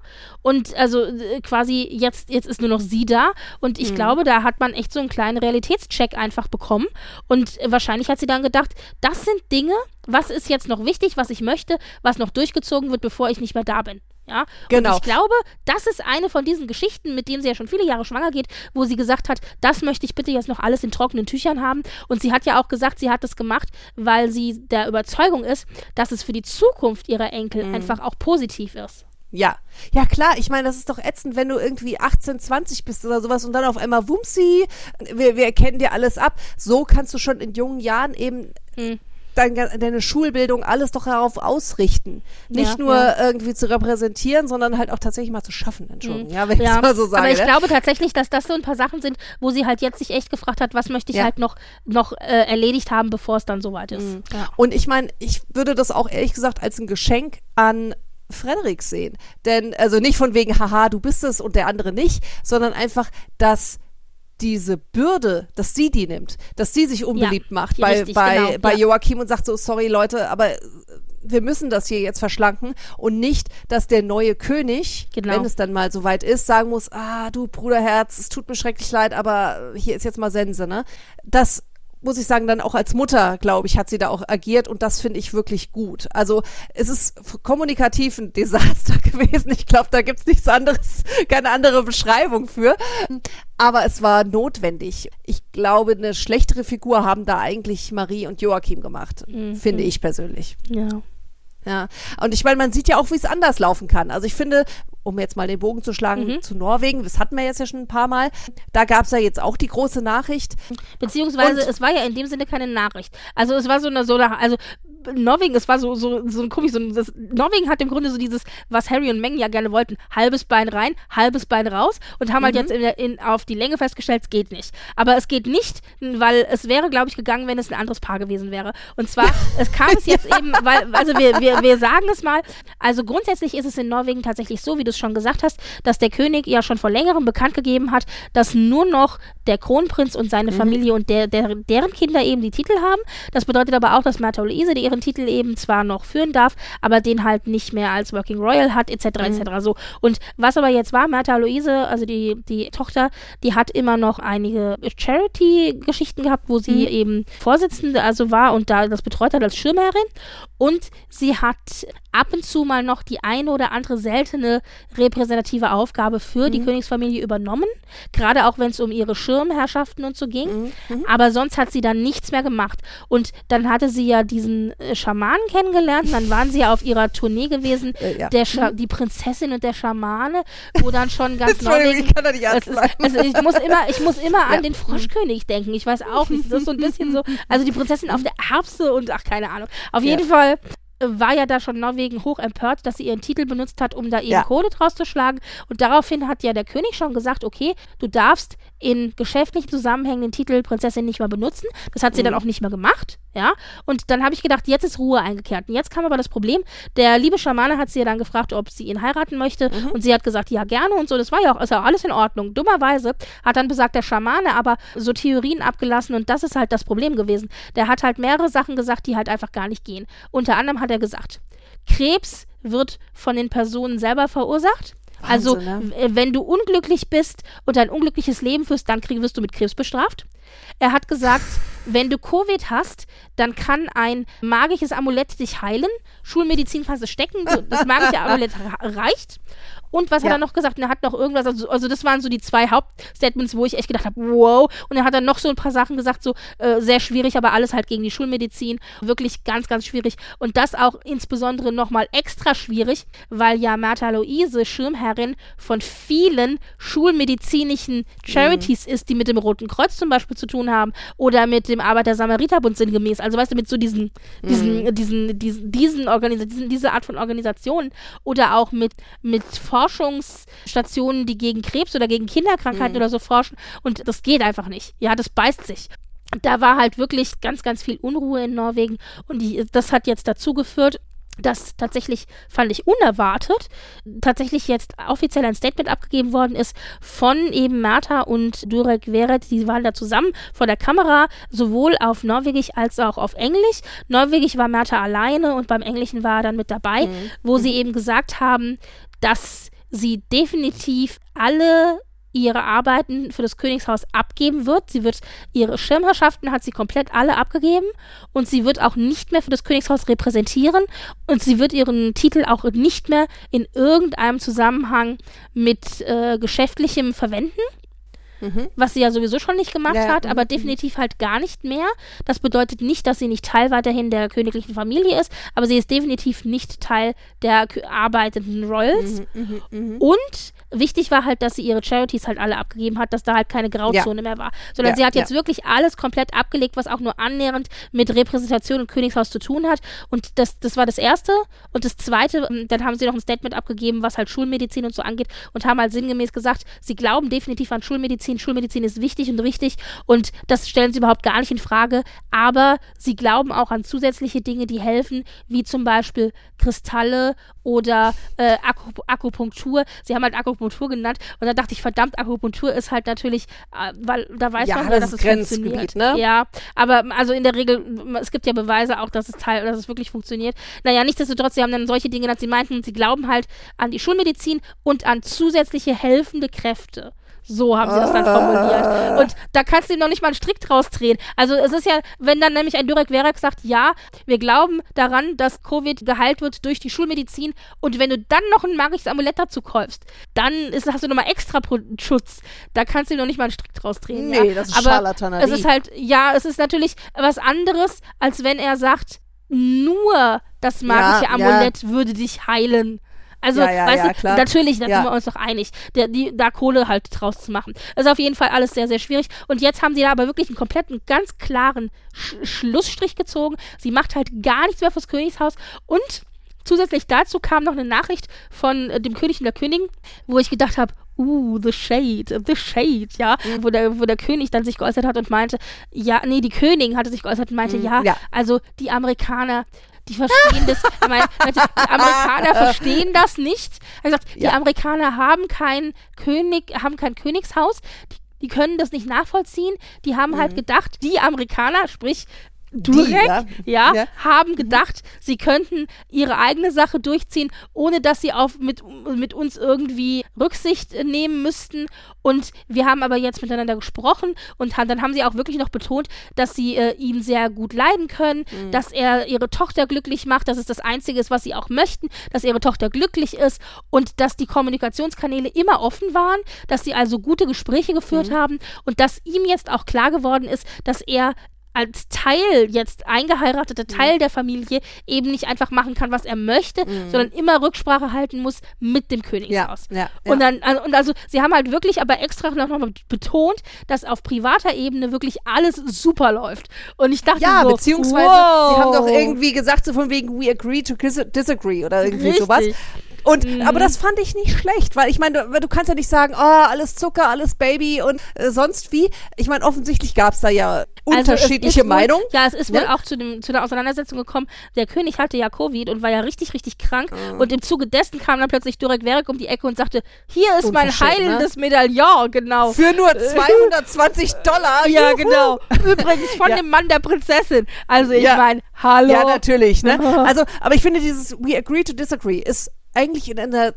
Und also äh, quasi jetzt, jetzt ist nur noch sie da. Und Mhm. ich glaube, da hat man echt so einen kleinen Realitätscheck einfach bekommen. Und wahrscheinlich hat sie dann gedacht, das sind Dinge, was ist jetzt noch wichtig, was ich möchte, was noch durchgezogen wird, bevor ich nicht mehr da bin. Ja, Genau. und ich glaube, das ist eine von diesen Geschichten, mit denen sie ja schon viele Jahre schwanger geht, wo sie gesagt hat, das möchte ich bitte jetzt noch alles in trockenen Tüchern haben. Und sie hat ja auch gesagt, sie hat das gemacht, weil sie der Überzeugung ist, dass es für die Zukunft ihrer Enkel Mhm. einfach auch positiv ist. Ja, ja klar, ich meine, das ist doch ätzend, wenn du irgendwie 18, 20 bist oder sowas und dann auf einmal Wumsi, wir, wir erkennen dir alles ab. So kannst du schon in jungen Jahren eben Hm. Dein, deine Schulbildung alles doch darauf ausrichten. Nicht Ja, nur ja. irgendwie zu repräsentieren, sondern halt auch tatsächlich mal zu schaffen, Entschuldigung, ja, wenn ich Ja, es mal so sage. aber ich ne? glaube tatsächlich, dass das so ein paar Sachen sind, wo sie halt jetzt sich echt gefragt hat, was möchte ich halt noch, noch äh, erledigt haben, bevor es dann soweit ist. Mhm. Und ich meine, ich würde das auch ehrlich gesagt als ein Geschenk an Frederik sehen. Denn, also nicht von wegen, haha, du bist es und der andere nicht, sondern einfach, dass diese Bürde, dass sie die nimmt, dass sie sich unbeliebt macht ja, bei, richtig, bei, genau, bei ja. Joachim und sagt so, sorry Leute, aber äh, wir müssen das hier jetzt verschlanken und nicht, dass der neue König, Genau. wenn es dann mal soweit ist, sagen muss, ah, du Bruderherz, es tut mir schrecklich leid, aber hier ist jetzt mal Sense, ne? Das muss ich sagen, dann auch als Mutter, glaube ich, hat sie da auch agiert und das finde ich wirklich gut. Also es ist kommunikativ ein Desaster gewesen. Ich glaube, da gibt's nichts anderes, keine andere Beschreibung für. Aber es war notwendig. Ich glaube, eine schlechtere Figur haben da eigentlich Marie und Joachim gemacht, finde ich persönlich. ja. Ja, und ich meine, man sieht ja auch, wie es anders laufen kann. Also ich finde, um jetzt mal den Bogen zu schlagen Mhm. zu Norwegen, das hatten wir jetzt ja schon ein paar Mal, da gab es ja jetzt auch die große Nachricht. Beziehungsweise Und- es war ja in dem Sinne keine Nachricht. Also es war so eine, so eine also Norwegen, es war so, so, so ein komisch, so das, Norwegen hat im Grunde so dieses, was Harry und Meghan ja gerne wollten, halbes Bein rein, halbes Bein raus und haben halt jetzt in, in, auf die Länge festgestellt, es geht nicht. Aber es geht nicht, weil es wäre, glaube ich, gegangen, wenn es ein anderes Paar gewesen wäre. Und zwar, es kam es jetzt eben, weil, also wir, wir, wir sagen es mal, also grundsätzlich ist es in Norwegen tatsächlich so, wie du es schon gesagt hast, dass der König ja schon vor längerem bekannt gegeben hat, dass nur noch der Kronprinz und seine Familie und der, der, deren Kinder eben die Titel haben. Das bedeutet aber auch, dass Märtha Louise, die ihren Titel eben zwar noch führen darf, aber den halt nicht mehr als Working Royal hat, etc. etc. So. Und was aber jetzt war, Märtha Louise, also die, die Tochter, die hat immer noch einige Charity-Geschichten gehabt, wo sie eben Vorsitzende also war und da das betreut hat als Schirmherrin. Und sie hat ab und zu mal noch die eine oder andere seltene repräsentative Aufgabe für die Königsfamilie übernommen. Gerade auch wenn es um ihre Schirmherrschaften und so ging. Aber sonst hat sie dann nichts mehr gemacht. Und dann hatte sie ja diesen Schamanen kennengelernt. Dann waren sie ja auf ihrer Tournee gewesen. Äh, ja. der Scha die Prinzessin und der Schamane, wo dann schon ganz Norwegen ich kann da nicht es ist, also ich muss immer, ich muss immer Ja. an den Froschkönig denken. Ich weiß auch nicht. Das ist so ein bisschen so. Also die Prinzessin auf der Erbse und ach, keine Ahnung. Auf jeden Fall äh, war ja da schon Norwegen hoch empört, dass sie ihren Titel benutzt hat, um da eben Ja. Kohle draus zu schlagen. Und daraufhin hat ja der König schon gesagt, okay, du darfst in geschäftlichen Zusammenhängen den Titel Prinzessin nicht mehr benutzen. Das hat sie Mhm. dann auch nicht mehr gemacht, ja. Und dann habe ich gedacht, jetzt ist Ruhe eingekehrt. Und jetzt kam aber das Problem, der liebe Schamane hat sie ja dann gefragt, ob sie ihn heiraten möchte. Mhm. Und sie hat gesagt, ja, gerne und so. Das war ja auch, auch alles in Ordnung. Dummerweise hat dann besagt der Schamane aber so Theorien abgelassen und das ist halt das Problem gewesen. Der hat halt mehrere Sachen gesagt, die halt einfach gar nicht gehen. Unter anderem hat er gesagt, Krebs wird von den Personen selber verursacht. Also, Wahnsinn, ne? w- wenn du unglücklich bist und ein unglückliches Leben führst, dann krieg, wirst du mit Krebs bestraft. Er hat gesagt, wenn du Covid hast, dann kann ein magisches Amulett dich heilen. Schulmedizin kannst du stecken, das magische Amulett reicht. Und was hat Ja. er noch gesagt? Und er hat noch irgendwas, also, also das waren so die zwei Hauptstatements, wo ich echt gedacht habe, wow. Und er hat dann noch so ein paar Sachen gesagt, so äh, sehr schwierig, aber alles halt gegen die Schulmedizin. Wirklich ganz, ganz schwierig. Und das auch insbesondere nochmal extra schwierig, weil ja Martha Luise Schirmherrin von vielen schulmedizinischen Charities ist, die mit dem Roten Kreuz zum Beispiel zu tun haben oder mit dem Arbeiter-Samariter-Bund sinngemäß. Also weißt du, mit so diesen, diesen, diesen, diesen, diesen, Organisa diesen diese Art von Organisationen oder auch mit, mit Forschungsstationen, die gegen Krebs oder gegen Kinderkrankheiten oder so forschen. Und das geht einfach nicht. Ja, das beißt sich. Da war halt wirklich ganz, ganz viel Unruhe in Norwegen und die, das hat jetzt dazu geführt, dass tatsächlich, fand ich unerwartet, tatsächlich jetzt offiziell ein Statement abgegeben worden ist von eben Martha und Durek Weret. Die waren da zusammen vor der Kamera, sowohl auf Norwegisch als auch auf Englisch. Norwegisch war Martha alleine und beim Englischen war er dann mit dabei, mhm. wo sie eben gesagt haben, dass sie definitiv alle ihre Arbeiten für das Königshaus abgeben wird. Sie wird ihre Schirmherrschaften hat sie komplett alle abgegeben und sie wird auch nicht mehr für das Königshaus repräsentieren und sie wird ihren Titel auch nicht mehr in irgendeinem Zusammenhang mit äh, geschäftlichem verwenden. Mhm. was sie ja sowieso schon nicht gemacht ja, hat, aber mhm. definitiv halt gar nicht mehr. Das bedeutet nicht, dass sie nicht Teil weiterhin der königlichen Familie ist, aber sie ist definitiv nicht Teil der arbeitenden Royals. Mhm, mh, mh. Und wichtig war halt, dass sie ihre Charities halt alle abgegeben hat, dass da halt keine Grauzone ja. mehr war, sondern ja, sie hat jetzt wirklich alles komplett abgelegt, was auch nur annähernd mit Repräsentation und Königshaus zu tun hat. Und das, das war das Erste. Und das Zweite, ähm, dann haben sie noch ein Statement abgegeben, was halt Schulmedizin und so angeht und haben halt sinngemäß gesagt, sie glauben definitiv an Schulmedizin Schulmedizin. Schulmedizin ist wichtig und richtig und das stellen sie überhaupt gar nicht in Frage. Aber sie glauben auch an zusätzliche Dinge, die helfen, wie zum Beispiel Kristalle oder äh, Akupunktur. Sie haben halt Akupunktur genannt und da dachte ich, verdammt, Akupunktur ist halt natürlich, äh, weil da weiß ja, man ja, dass es funktioniert. Ne? Ja, aber also in der Regel, es gibt ja Beweise auch, dass es Teil, dass es wirklich funktioniert. Naja, nichtsdestotrotz, sie haben dann solche Dinge, dass sie meinten, sie glauben halt an die Schulmedizin und an zusätzliche helfende Kräfte. So haben sie das dann formuliert. Ah. Und da kannst du ihm noch nicht mal einen Strick draus drehen. Also es ist ja, wenn dann nämlich ein Durek Verak sagt, ja, wir glauben daran, dass Covid geheilt wird durch die Schulmedizin und wenn du dann noch ein magisches Amulett dazu kaufst, dann ist, hast du nochmal extra Schutz. Da kannst du ihm noch nicht mal einen Strick draus drehen. Nee, ja. das ist Aber Scharlatanerie. Es ist halt, ja, es ist natürlich was anderes, als wenn er sagt, nur das magische ja, Amulett ja. würde dich heilen. Also, ja, ja, weißt ja, du, natürlich, da sind wir uns doch einig, der, die, da Kohle halt draus zu machen. Das ist auf jeden Fall alles sehr, sehr schwierig. Und jetzt haben sie da aber wirklich einen kompletten, ganz klaren Sch Schlussstrich gezogen. Sie macht halt gar nichts mehr fürs Königshaus und Zusätzlich dazu kam noch eine Nachricht von äh, dem König und der Königin, wo ich gedacht habe, uh, the shade, the shade, ja, mhm. wo, der, wo der König dann sich geäußert hat und meinte, ja, nee, die Königin hatte sich geäußert und meinte, mhm, ja, ja, also die Amerikaner, die verstehen das. Meine, die Amerikaner verstehen das nicht. Er gesagt, die Amerikaner haben kein König, haben kein Königshaus. Die, die können das nicht nachvollziehen. Die haben halt mhm. halt gedacht, die Amerikaner, sprich Durek, ja. Ja, ja, haben gedacht, sie könnten ihre eigene Sache durchziehen, ohne dass sie auf mit, mit uns irgendwie Rücksicht nehmen müssten. Und wir haben aber jetzt miteinander gesprochen und haben, dann haben sie auch wirklich noch betont, dass sie äh, ihn sehr gut leiden können, mhm. dass er ihre Tochter glücklich macht, dass es das Einzige ist, was sie auch möchten, dass ihre Tochter glücklich ist und dass die Kommunikationskanäle immer offen waren, dass sie also gute Gespräche geführt mhm. haben und dass ihm jetzt auch klar geworden ist, dass er als Teil, jetzt eingeheiratete Teil mhm. der Familie, eben nicht einfach machen kann, was er möchte, mhm. sondern immer Rücksprache halten muss mit dem Königshaus. Ja, ja, ja. Und dann, also, und also, sie haben halt wirklich aber extra noch mal betont, dass auf privater Ebene wirklich alles super läuft. Und ich dachte ja, so, beziehungsweise, wow. sie haben doch irgendwie gesagt, so von wegen, we agree to disagree oder irgendwie Richtig. sowas. Und mhm. aber das fand ich nicht schlecht, weil ich meine, du, du, kannst ja nicht sagen, oh, alles Zucker, alles Baby und äh, sonst wie. Ich meine, offensichtlich gab es da ja also unterschiedliche Meinungen. Ja, es ist wohl ja? auch zu, dem, zu der Auseinandersetzung gekommen. Der König hatte ja Covid und war ja richtig, richtig krank. Mhm. Und im Zuge dessen kam dann plötzlich Durek Werek um die Ecke und sagte, hier ist mein ne? heilendes ne? Medaillon, genau. Für nur 220 Dollar. Ja, genau. Übrigens von ja. dem Mann der Prinzessin. Also ich ja. meine, hallo. Ja, natürlich. Ne? Also, aber ich finde dieses We agree to disagree ist eigentlich in einer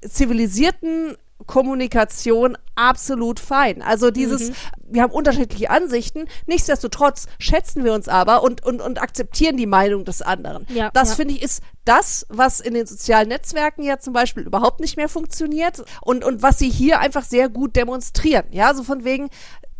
zivilisierten Kommunikation absolut fein. Also dieses, mhm. wir haben unterschiedliche Ansichten, nichtsdestotrotz schätzen wir uns aber und, und, und akzeptieren die Meinung des anderen. Ja, das ja. finde ich ist das, was in den sozialen Netzwerken ja zum Beispiel überhaupt nicht mehr funktioniert und, und was sie hier einfach sehr gut demonstrieren. Ja, so von wegen,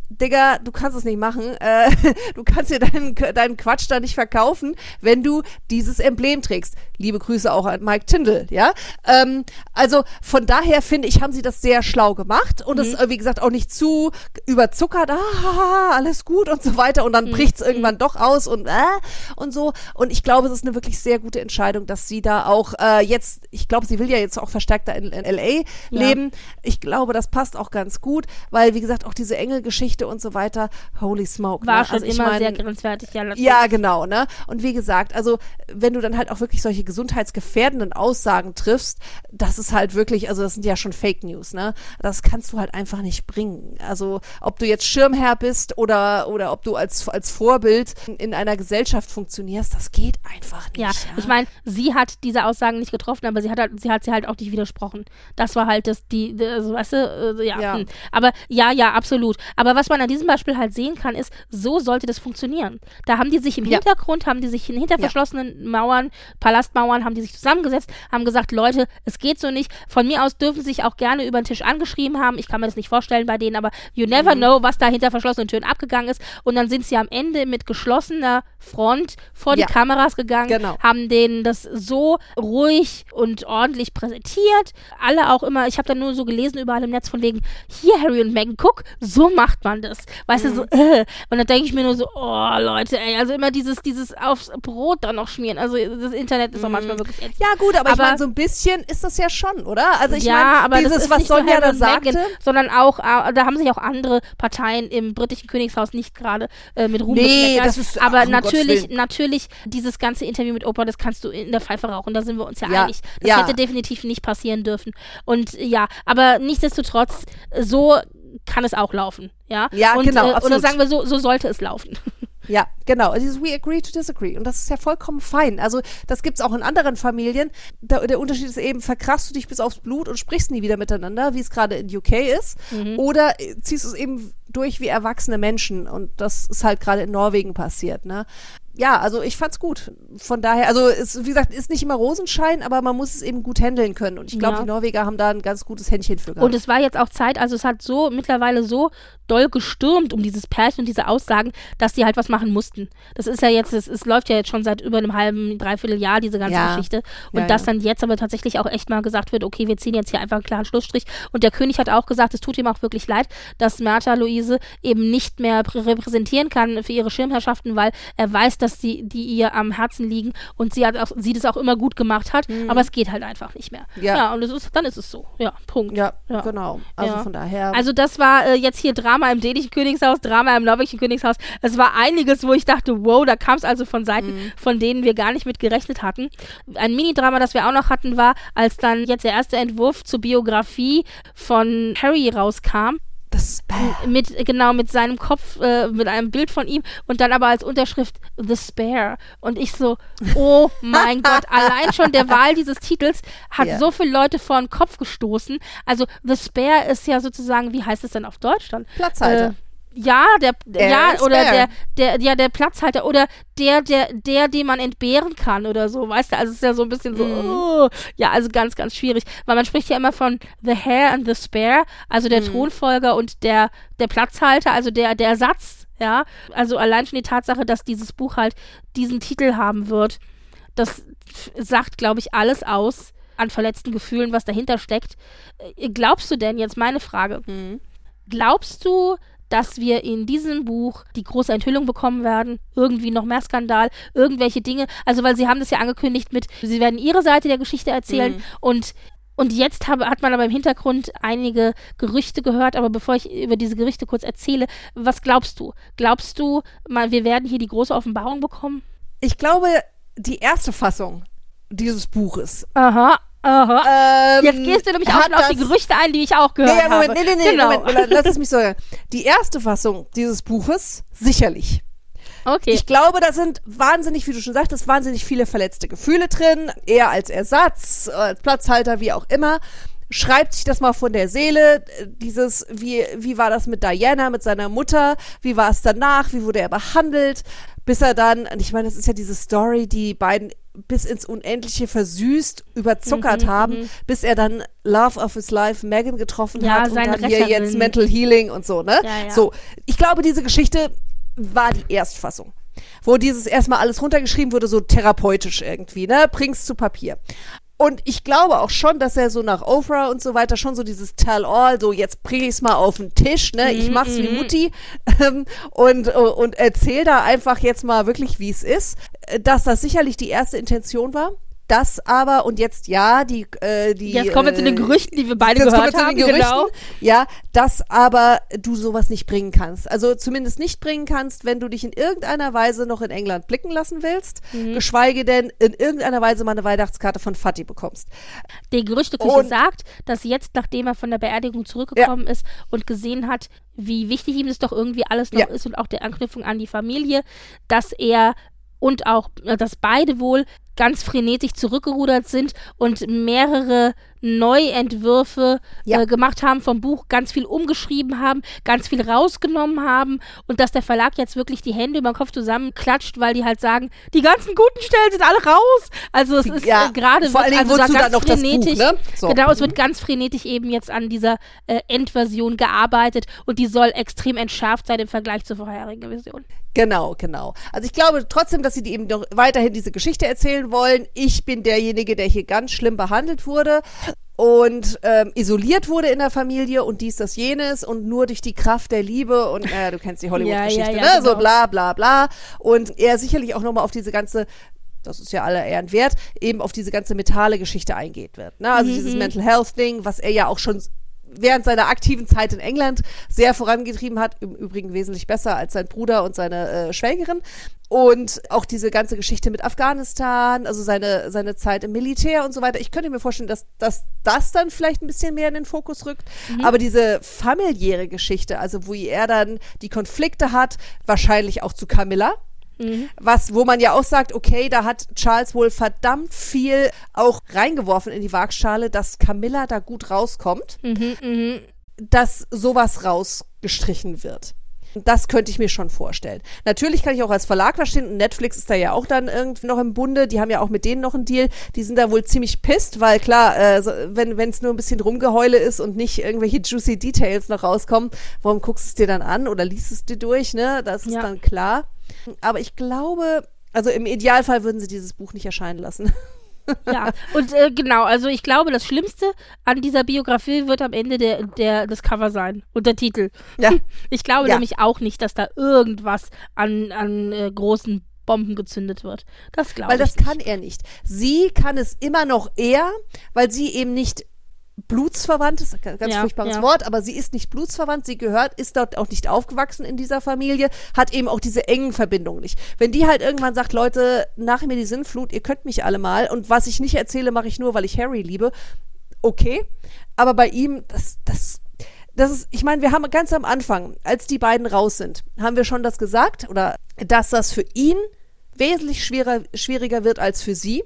Digga, du kannst es nicht machen. Äh, du kannst dir deinen, deinen Quatsch da nicht verkaufen, wenn du dieses Emblem trägst. Liebe Grüße auch an Mike Tyndall, ja. Ähm, also von daher finde ich, haben sie das sehr schlau gemacht und es, mhm. wie gesagt, auch nicht zu überzuckert, ah, alles gut und so weiter. Und dann mhm. bricht es irgendwann doch aus und äh, und so. Und ich glaube, es ist eine wirklich sehr gute Entscheidung, dass sie da auch äh, jetzt, ich glaube, sie will ja jetzt auch verstärkter in, in LA ja. leben. Ich glaube, das passt auch ganz gut, weil, wie gesagt, auch diese Engelgeschichte Geschichte und so weiter. Holy smoke. War ne? schon also immer mein, sehr grenzwertig, ja. natürlich. ja, genau, ne? Und wie gesagt, also wenn du dann halt auch wirklich solche gesundheitsgefährdenden Aussagen triffst, das ist halt wirklich, also das sind ja schon Fake News, ne? Das kannst du halt einfach nicht bringen. Also ob du jetzt Schirmherr bist oder oder ob du als als Vorbild in einer Gesellschaft funktionierst, das geht einfach nicht. Ja, ich meine, sie hat diese Aussagen nicht getroffen, aber sie hat, halt, sie hat sie halt auch nicht widersprochen. Das war halt das, die, die also, weißt du, äh, ja. Ja. Hm. Aber ja, ja, absolut. Aber was man an diesem Beispiel halt sehen kann, ist, so sollte das funktionieren. Da haben die sich im Ja. Hintergrund, haben die sich hinter Ja. verschlossenen Mauern, Palastmauern, haben die sich zusammengesetzt, haben gesagt, Leute, es geht so nicht. Von mir aus dürfen sie sich auch gerne über den Tisch angeschrieben haben. Ich kann mir das nicht vorstellen bei denen, aber you never Mhm. know, was da hinter verschlossenen Türen abgegangen ist. Und dann sind sie am Ende mit geschlossener Front vor Ja. die Kameras gegangen, Genau. haben denen das so ruhig und ordentlich präsentiert. Alle auch immer, ich habe da nur so gelesen überall im Netz von wegen, hier Harry und Meghan, guck, so macht man das. Weißt du, so, Mhm. äh. Und dann denke ich mir nur so, oh Leute, ey, also immer dieses, dieses aufs Brot dann noch schmieren. Also das Internet ist auch manchmal wirklich ätzend. Mhm. ja gut, aber, ich Aber- meine, so ein bisschen ist das ja schon, oder? Also ich ja, meine, aber dieses, das ist was nicht Sonja da sagte. sondern auch, äh, da haben sich auch andere Parteien im britischen Königshaus nicht gerade äh, mit Ruhm Nee, das ist- aber ach, natürlich, natürlich, dieses ganze Interview mit Oprah, das kannst du in der Pfeife rauchen, da sind wir uns ja, Ja, einig. Das ja. hätte definitiv nicht passieren dürfen. Und ja, aber nichtsdestotrotz, so kann es auch laufen, ja. Ja, und, genau, äh, Oder sagen wir so, so sollte es laufen. Ja, genau. Dieses We agree to disagree. Und das ist ja vollkommen fein. Also das gibt's auch in anderen Familien. Der, der Unterschied ist eben, verkrachst du dich bis aufs Blut und sprichst nie wieder miteinander, wie es gerade in UK ist. Mhm. Oder äh, ziehst du es eben durch wie erwachsene Menschen. Und das ist halt gerade in Norwegen passiert. Ne? Ja, also ich fand's gut. Von daher, also es, wie gesagt, ist nicht immer Rosenschein, aber man muss es eben gut handeln können. Und ich glaube, Ja. die Norweger haben da ein ganz gutes Händchen für gehabt. Und es war jetzt auch Zeit, also es hat so mittlerweile so doll gestürmt um dieses Pärchen und diese Aussagen, dass die halt was machen mussten. Das ist ja jetzt, es, es läuft ja jetzt schon seit über einem halben, dreiviertel Jahr, diese ganze Ja. Geschichte. Und Ja, dass ja. dann jetzt aber tatsächlich auch echt mal gesagt wird, okay, wir ziehen jetzt hier einfach einen klaren Schlussstrich. Und der König hat auch gesagt, es tut ihm auch wirklich leid, dass Märtha Luise eben nicht mehr prä- repräsentieren kann für ihre Schirmherrschaften, weil er weiß, dass die, die ihr am Herzen liegen und sie hat auch, sie das auch immer gut gemacht hat, aber es geht halt einfach nicht mehr. Mhm. Ja. und ist, dann ist es so. Ja, Punkt. ja, genau. Also von daher. Also das war äh, jetzt hier Drama im dänischen Königshaus, Drama im norwegischen Königshaus. Es war einiges, wo ich dachte, wow, da kam es also von Seiten, Mhm. von denen wir gar nicht mit gerechnet hatten. Ein Mini-Drama, das wir auch noch hatten, war, als dann jetzt der erste Entwurf zur Biografie von Harry rauskam das mit genau mit seinem Kopf äh, mit einem Bild von ihm und dann aber als Unterschrift The Spare und ich so oh mein Gott allein schon der Wahl dieses Titels hat Ja. so viele Leute vor den Kopf gestoßen also The Spare ist ja sozusagen wie heißt es denn auf Deutsch dann Platzhalter. äh, ja, der, Der ja, oder der, der, ja, der Platzhalter oder der, der, der, den man entbehren kann oder so, weißt du, also es ist ja so ein bisschen so, Mhm. oh, ja, also ganz, ganz schwierig, weil man spricht ja immer von the hair and the spare, also der Thronfolger und der, der Platzhalter, also der, der Ersatz, ja, also allein schon die Tatsache, dass dieses Buch halt diesen Titel haben wird, das sagt, glaube ich, alles aus an verletzten Gefühlen, was dahinter steckt. Äh, Glaubst du denn, jetzt meine Frage, Mhm. Glaubst du, dass wir in diesem Buch die große Enthüllung bekommen werden? Irgendwie noch mehr Skandal, irgendwelche Dinge? Also, weil sie haben das ja angekündigt mit, sie werden ihre Seite der Geschichte erzählen Mhm. und und jetzt habe, hat man aber im Hintergrund einige Gerüchte gehört, aber bevor ich über diese Gerüchte kurz erzähle, was glaubst du? Glaubst du, mal, wir werden hier die große Offenbarung bekommen? Ich glaube, die erste Fassung dieses Buches. Aha, aha. Ähm, Jetzt gehst du nämlich auch auf die Gerüchte ein, die ich auch gehört Nee, ja, Moment, habe. nee, nee, nee, genau. Moment, la- lass es mich so sagen. Die erste Fassung dieses Buches, sicherlich. Okay. Ich glaube, da sind wahnsinnig, wie du schon sagtest, wahnsinnig viele verletzte Gefühle drin. Er als Ersatz, als Platzhalter, wie auch immer. Schreibt sich das mal von der Seele. Dieses, wie, wie war das mit Diana, mit seiner Mutter? Wie war es danach? Wie wurde er behandelt? Bis er dann, ich meine, das ist ja diese Story, die beiden bis ins Unendliche versüßt, überzuckert Mhm, haben, bis er dann Love of his Life Megan getroffen Ja, hat und dann hier Retterin. jetzt Mental Healing und so, ne? Ja, ja. So, ich glaube, diese Geschichte war die Erstfassung. Wo dieses erstmal alles runtergeschrieben wurde, so therapeutisch irgendwie, ne? Bring's zu Papier. Und ich glaube auch schon, dass er so nach Oprah und so weiter schon so dieses Tell-all, so jetzt bring ich's mal auf den Tisch, ne? Ich mach's wie Mutti ähm, und, und erzähl da einfach jetzt mal wirklich, wie es ist. Äh, Dass das sicherlich die erste Intention war. das aber, und jetzt ja, die, äh, die. Jetzt kommen wir zu den äh, Gerüchten, die wir beide jetzt kommen gehört wir zu haben. den Gerüchten, Genau. Ja, dass aber du sowas nicht bringen kannst. Also zumindest nicht bringen kannst, wenn du dich in irgendeiner Weise noch in England blicken lassen willst, Mhm. geschweige denn in irgendeiner Weise mal eine Weihnachtskarte von Fatih bekommst. Die Gerüchteküche Und- sagt, dass jetzt, nachdem er von der Beerdigung zurückgekommen ist und gesehen hat, wie wichtig ihm das doch irgendwie alles noch Ja. ist und auch der Anknüpfung an die Familie, dass er und auch, äh, dass beide wohl ganz frenetisch zurückgerudert sind und mehrere Neuentwürfe Ja. äh, gemacht haben vom Buch, ganz viel umgeschrieben haben, ganz viel rausgenommen haben und dass der Verlag jetzt wirklich die Hände über den Kopf zusammenklatscht, weil die halt sagen, die ganzen guten Stellen sind alle raus. Also es ist Ja, äh, gerade vor wird also da ganz dann noch das Buch, frenetisch, ne? So. genau, es wird ganz frenetisch eben jetzt an dieser äh, Endversion gearbeitet und die soll extrem entschärft sein im Vergleich zur vorherigen Version. Genau, genau. Also ich glaube trotzdem, dass sie die eben noch weiterhin diese Geschichte erzählen wollen. Ich bin derjenige, der hier ganz schlimm behandelt wurde und ähm, isoliert wurde in der Familie und dies, das, jenes und nur durch die Kraft der Liebe und naja, du kennst die Hollywood-Geschichte, Ja, ja, ja, ne? So genau. bla bla bla. Und er sicherlich auch nochmal auf diese ganze das ist ja aller Ehren wert, eben auf diese ganze mentale Geschichte eingeht wird. Ne? Also dieses Mental Health Ding, was er ja auch schon während seiner aktiven Zeit in England sehr vorangetrieben hat, im Übrigen wesentlich besser als sein Bruder und seine äh, Schwägerin. Und auch diese ganze Geschichte mit Afghanistan, also seine, seine Zeit im Militär und so weiter. Ich könnte mir vorstellen, dass, dass das dann vielleicht ein bisschen mehr in den Fokus rückt. Aber diese familiäre Geschichte, also wo er dann die Konflikte hat, wahrscheinlich auch zu Camilla, was, wo man ja auch sagt, okay, da hat Charles wohl verdammt viel auch reingeworfen in die Waagschale, dass Camilla da gut rauskommt, dass sowas rausgestrichen wird. Das könnte ich mir schon vorstellen. Natürlich kann ich auch als Verlag verstehen, und Netflix ist da ja auch dann irgendwie noch im Bunde, die haben ja auch mit denen noch einen Deal, die sind da wohl ziemlich pisst, weil klar, äh, wenn es nur ein bisschen Rumgeheule ist und nicht irgendwelche juicy Details noch rauskommen, warum guckst du es dir dann an oder liest es dir durch, ne? Das ist Ja. dann klar. Aber ich glaube, also im Idealfall würden sie dieses Buch nicht erscheinen lassen. Ja, und äh, genau, also ich glaube, das Schlimmste an dieser Biografie wird am Ende der, der, das Cover sein und der Titel. Ja. Ich glaube Ja. nämlich auch nicht, dass da irgendwas an, an äh, großen Bomben gezündet wird. Das glaube Weil ich das kann er nicht. Sie kann es immer noch eher, weil sie eben nicht blutsverwandt ist, ein ganz Ja, furchtbares ja. Wort, aber sie ist nicht blutsverwandt, sie gehört, ist dort auch nicht aufgewachsen in dieser Familie, hat eben auch diese engen Verbindungen nicht. Wenn die halt irgendwann sagt, Leute, nach mir die Sinnflut, ihr könnt mich alle mal und was ich nicht erzähle, mache ich nur, weil ich Harry liebe, okay, aber bei ihm, das, das, das ist, ich meine, wir haben ganz am Anfang, als die beiden raus sind, haben wir schon das gesagt, oder dass das für ihn wesentlich schwerer, schwieriger wird als für sie,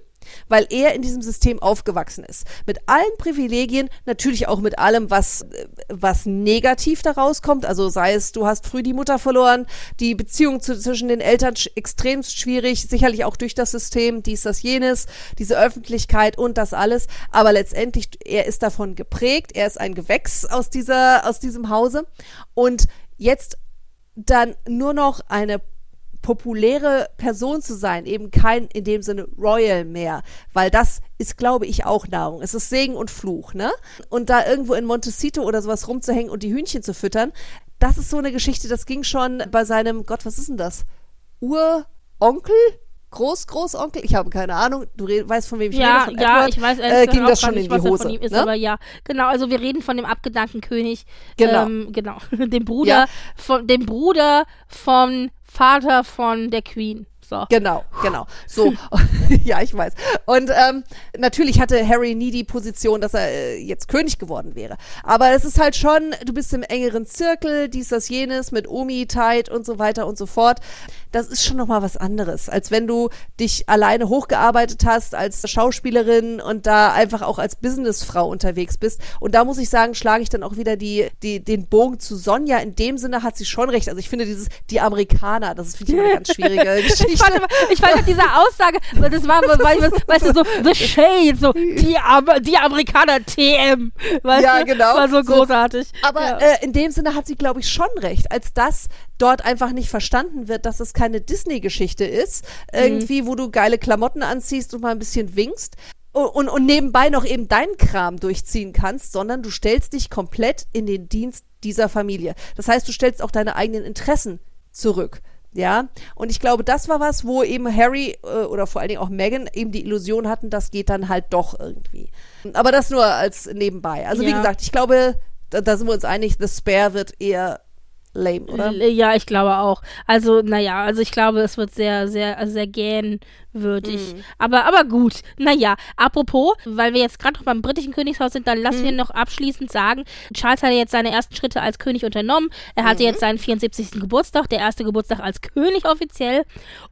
weil er in diesem System aufgewachsen ist. Mit allen Privilegien, natürlich auch mit allem, was, was negativ daraus kommt. Also sei es, du hast früh die Mutter verloren, die Beziehung zu, zwischen den Eltern extrem schwierig, sicherlich auch durch das System, dies, das, jenes, diese Öffentlichkeit und das alles. Aber letztendlich, er ist davon geprägt, er ist ein Gewächs aus dieser, aus diesem Hause. Und jetzt dann nur noch eine populäre Person zu sein, eben kein in dem Sinne Royal mehr, weil das ist, glaube ich, auch Nahrung. Es ist Segen und Fluch, ne? Und da irgendwo in Montecito oder sowas rumzuhängen und die Hühnchen zu füttern, das ist so eine Geschichte, das ging schon bei seinem, Gott, was ist denn das? Uronkel? Groß, Großonkel? Ich habe keine Ahnung. Du weißt, von wem ich Ja, rede? Von ja, Edward? ich weiß äh, gesagt ging das schon nicht, in die Hose. von ihm ist, ne? aber ja, genau, also wir reden von dem abgedankten König, Genau. ähm, genau, dem Bruder, Ja. von, dem Bruder vom Vater von der Queen. So. Genau, genau. So, ja, ich weiß. Und ähm, natürlich hatte Harry nie die Position, dass er äh, jetzt König geworden wäre. Aber es ist halt schon, du bist im engeren Zirkel, dies, das, jenes, mit Omi, Tide und so weiter und so fort. Das ist schon nochmal was anderes, als wenn du dich alleine hochgearbeitet hast als Schauspielerin und da einfach auch als Businessfrau unterwegs bist. Und da muss ich sagen, schlage ich dann auch wieder die, die, den Bogen zu Sonja. In dem Sinne hat sie schon recht. Also ich finde dieses, die Amerikaner, das ist finde ich immer eine ganz schwierige Geschichte. Ich fand, ich fand diese Aussage, weil das war, weißt du, so, the shade, so, die, die Amerikaner TM, weißt Ja, du? genau. War so So. großartig. Aber ja. äh, in dem Sinne hat sie, glaube ich, schon recht, als dass dort einfach nicht verstanden wird, dass es keine Disney-Geschichte ist, irgendwie, wo du geile Klamotten anziehst und mal ein bisschen winkst. Und, und, und nebenbei noch eben deinen Kram durchziehen kannst, sondern du stellst dich komplett in den Dienst dieser Familie. Das heißt, du stellst auch deine eigenen Interessen zurück. Ja, und ich glaube, das war was, wo eben Harry äh, oder vor allen Dingen auch Meghan eben die Illusion hatten, das geht dann halt doch irgendwie. Aber das nur als nebenbei. Also wie Ja. gesagt, ich glaube, da, da sind wir uns einig, The Spare wird eher lame, oder? Ja, ich glaube auch. Also, naja, also ich glaube, es wird sehr, sehr, also sehr gähnwürdig. Mhm. Aber, aber gut. Naja, apropos, weil wir jetzt gerade noch beim britischen Königshaus sind, dann lassen Mhm. wir noch abschließend sagen, Charles hatte jetzt seine ersten Schritte als König unternommen. Er Mhm. hatte jetzt seinen 74. Geburtstag, der erste Geburtstag als König offiziell.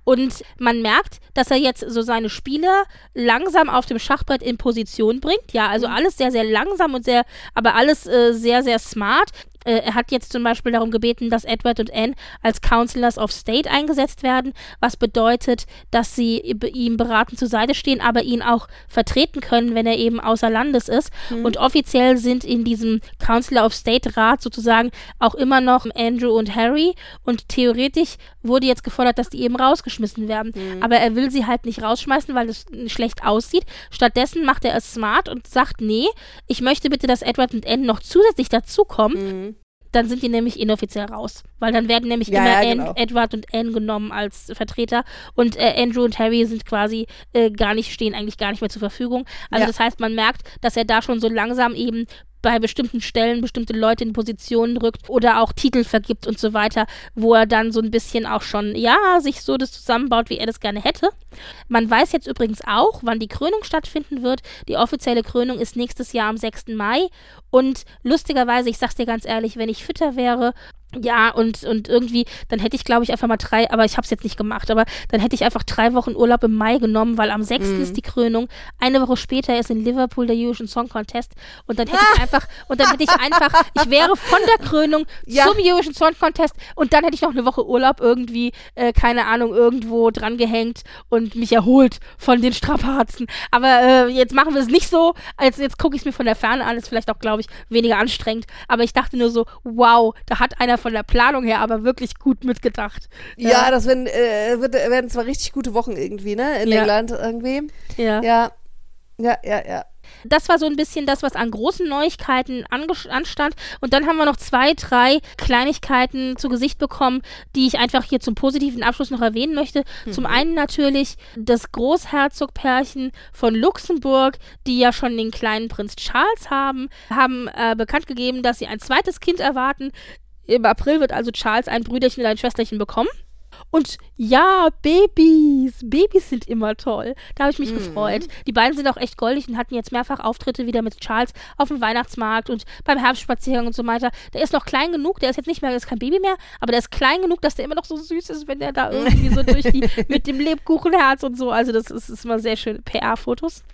Und man merkt, dass er jetzt so seine Spieler langsam auf dem Schachbrett in Position bringt. Ja, Mhm. also alles sehr, sehr langsam und sehr, aber alles äh, sehr, sehr smart. Äh, er hat jetzt zum Beispiel darum gebeten, dass Edward und Anne als Counselors of State eingesetzt werden, was bedeutet, dass sie ihm beratend zur Seite stehen, aber ihn auch vertreten können, wenn er eben außer Landes ist. Und offiziell sind in diesem Counselor of State Rat sozusagen auch immer noch Andrew und Harry. Und theoretisch wurde jetzt gefordert, dass die eben rausgeschmissen werden. Aber er will sie halt nicht rausschmeißen, weil es schlecht aussieht. Stattdessen macht er es smart und sagt, nee, ich möchte bitte, dass Edward und Anne noch zusätzlich dazukommen Mhm. dann sind die nämlich inoffiziell raus. Weil dann werden nämlich Ja, immer ja, Anne, genau. Edward und Anne genommen als Vertreter und äh, Andrew und Harry sind quasi äh, gar nicht, stehen eigentlich gar nicht mehr zur Verfügung. Also Ja. das heißt, man merkt, dass er da schon so langsam eben bei bestimmten Stellen bestimmte Leute in Positionen rückt oder auch Titel vergibt und so weiter, wo er dann so ein bisschen auch schon, ja, sich so das zusammenbaut, wie er das gerne hätte. Man weiß jetzt übrigens auch, wann die Krönung stattfinden wird. Die offizielle Krönung ist nächstes Jahr am 6. Mai. Und lustigerweise, ich sag's dir ganz ehrlich, wenn ich fitter wäre, ja, und, und irgendwie, dann hätte ich, glaube ich, einfach mal drei, aber ich habe es jetzt nicht gemacht, aber dann hätte ich einfach drei Wochen Urlaub im Mai genommen, weil am 6. Mhm. ist die Krönung. Eine Woche später ist in Liverpool der Eurovision Song Contest und dann hätte ich einfach, und dann hätte ich einfach, ich wäre von der Krönung Ja. zum Eurovision Song Contest und dann hätte ich noch eine Woche Urlaub irgendwie, äh, keine Ahnung, irgendwo dran gehängt und mich erholt von den Strapazen. Aber äh, jetzt machen wir es nicht so. Jetzt, jetzt gucke ich es mir von der Ferne an. Ist vielleicht auch, glaube ich, weniger anstrengend. Aber ich dachte nur so, wow, da hat einer von der Planung her aber wirklich gut mitgedacht. Ja, das werden, äh, wird, werden zwar richtig gute Wochen irgendwie, ne? In Ja. England irgendwie. ja. Ja. Ja, ja, ja. Das war so ein bisschen das, was an großen Neuigkeiten anstand. Und dann haben wir noch zwei, drei Kleinigkeiten zu Gesicht bekommen, die ich einfach hier zum positiven Abschluss noch erwähnen möchte. Zum einen natürlich das Großherzogpärchen von Luxemburg, die ja schon den kleinen Prinz Charles haben, haben äh, bekannt gegeben, dass sie ein zweites Kind erwarten. Im April wird also Charles ein Brüderchen und ein Schwesterchen bekommen. Und ja, Babys. Babys sind immer toll. Da habe ich mich gefreut. Die beiden sind auch echt goldig und hatten jetzt mehrfach Auftritte wieder mit Charles auf dem Weihnachtsmarkt und beim Herbstspaziergang und so weiter. Der ist noch klein genug, der ist jetzt nicht mehr, der ist kein Baby mehr, aber der ist klein genug, dass der immer noch so süß ist, wenn der da irgendwie so durch die, mit dem Lebkuchenherz und so. Also das ist, ist immer sehr schöne PR-Fotos.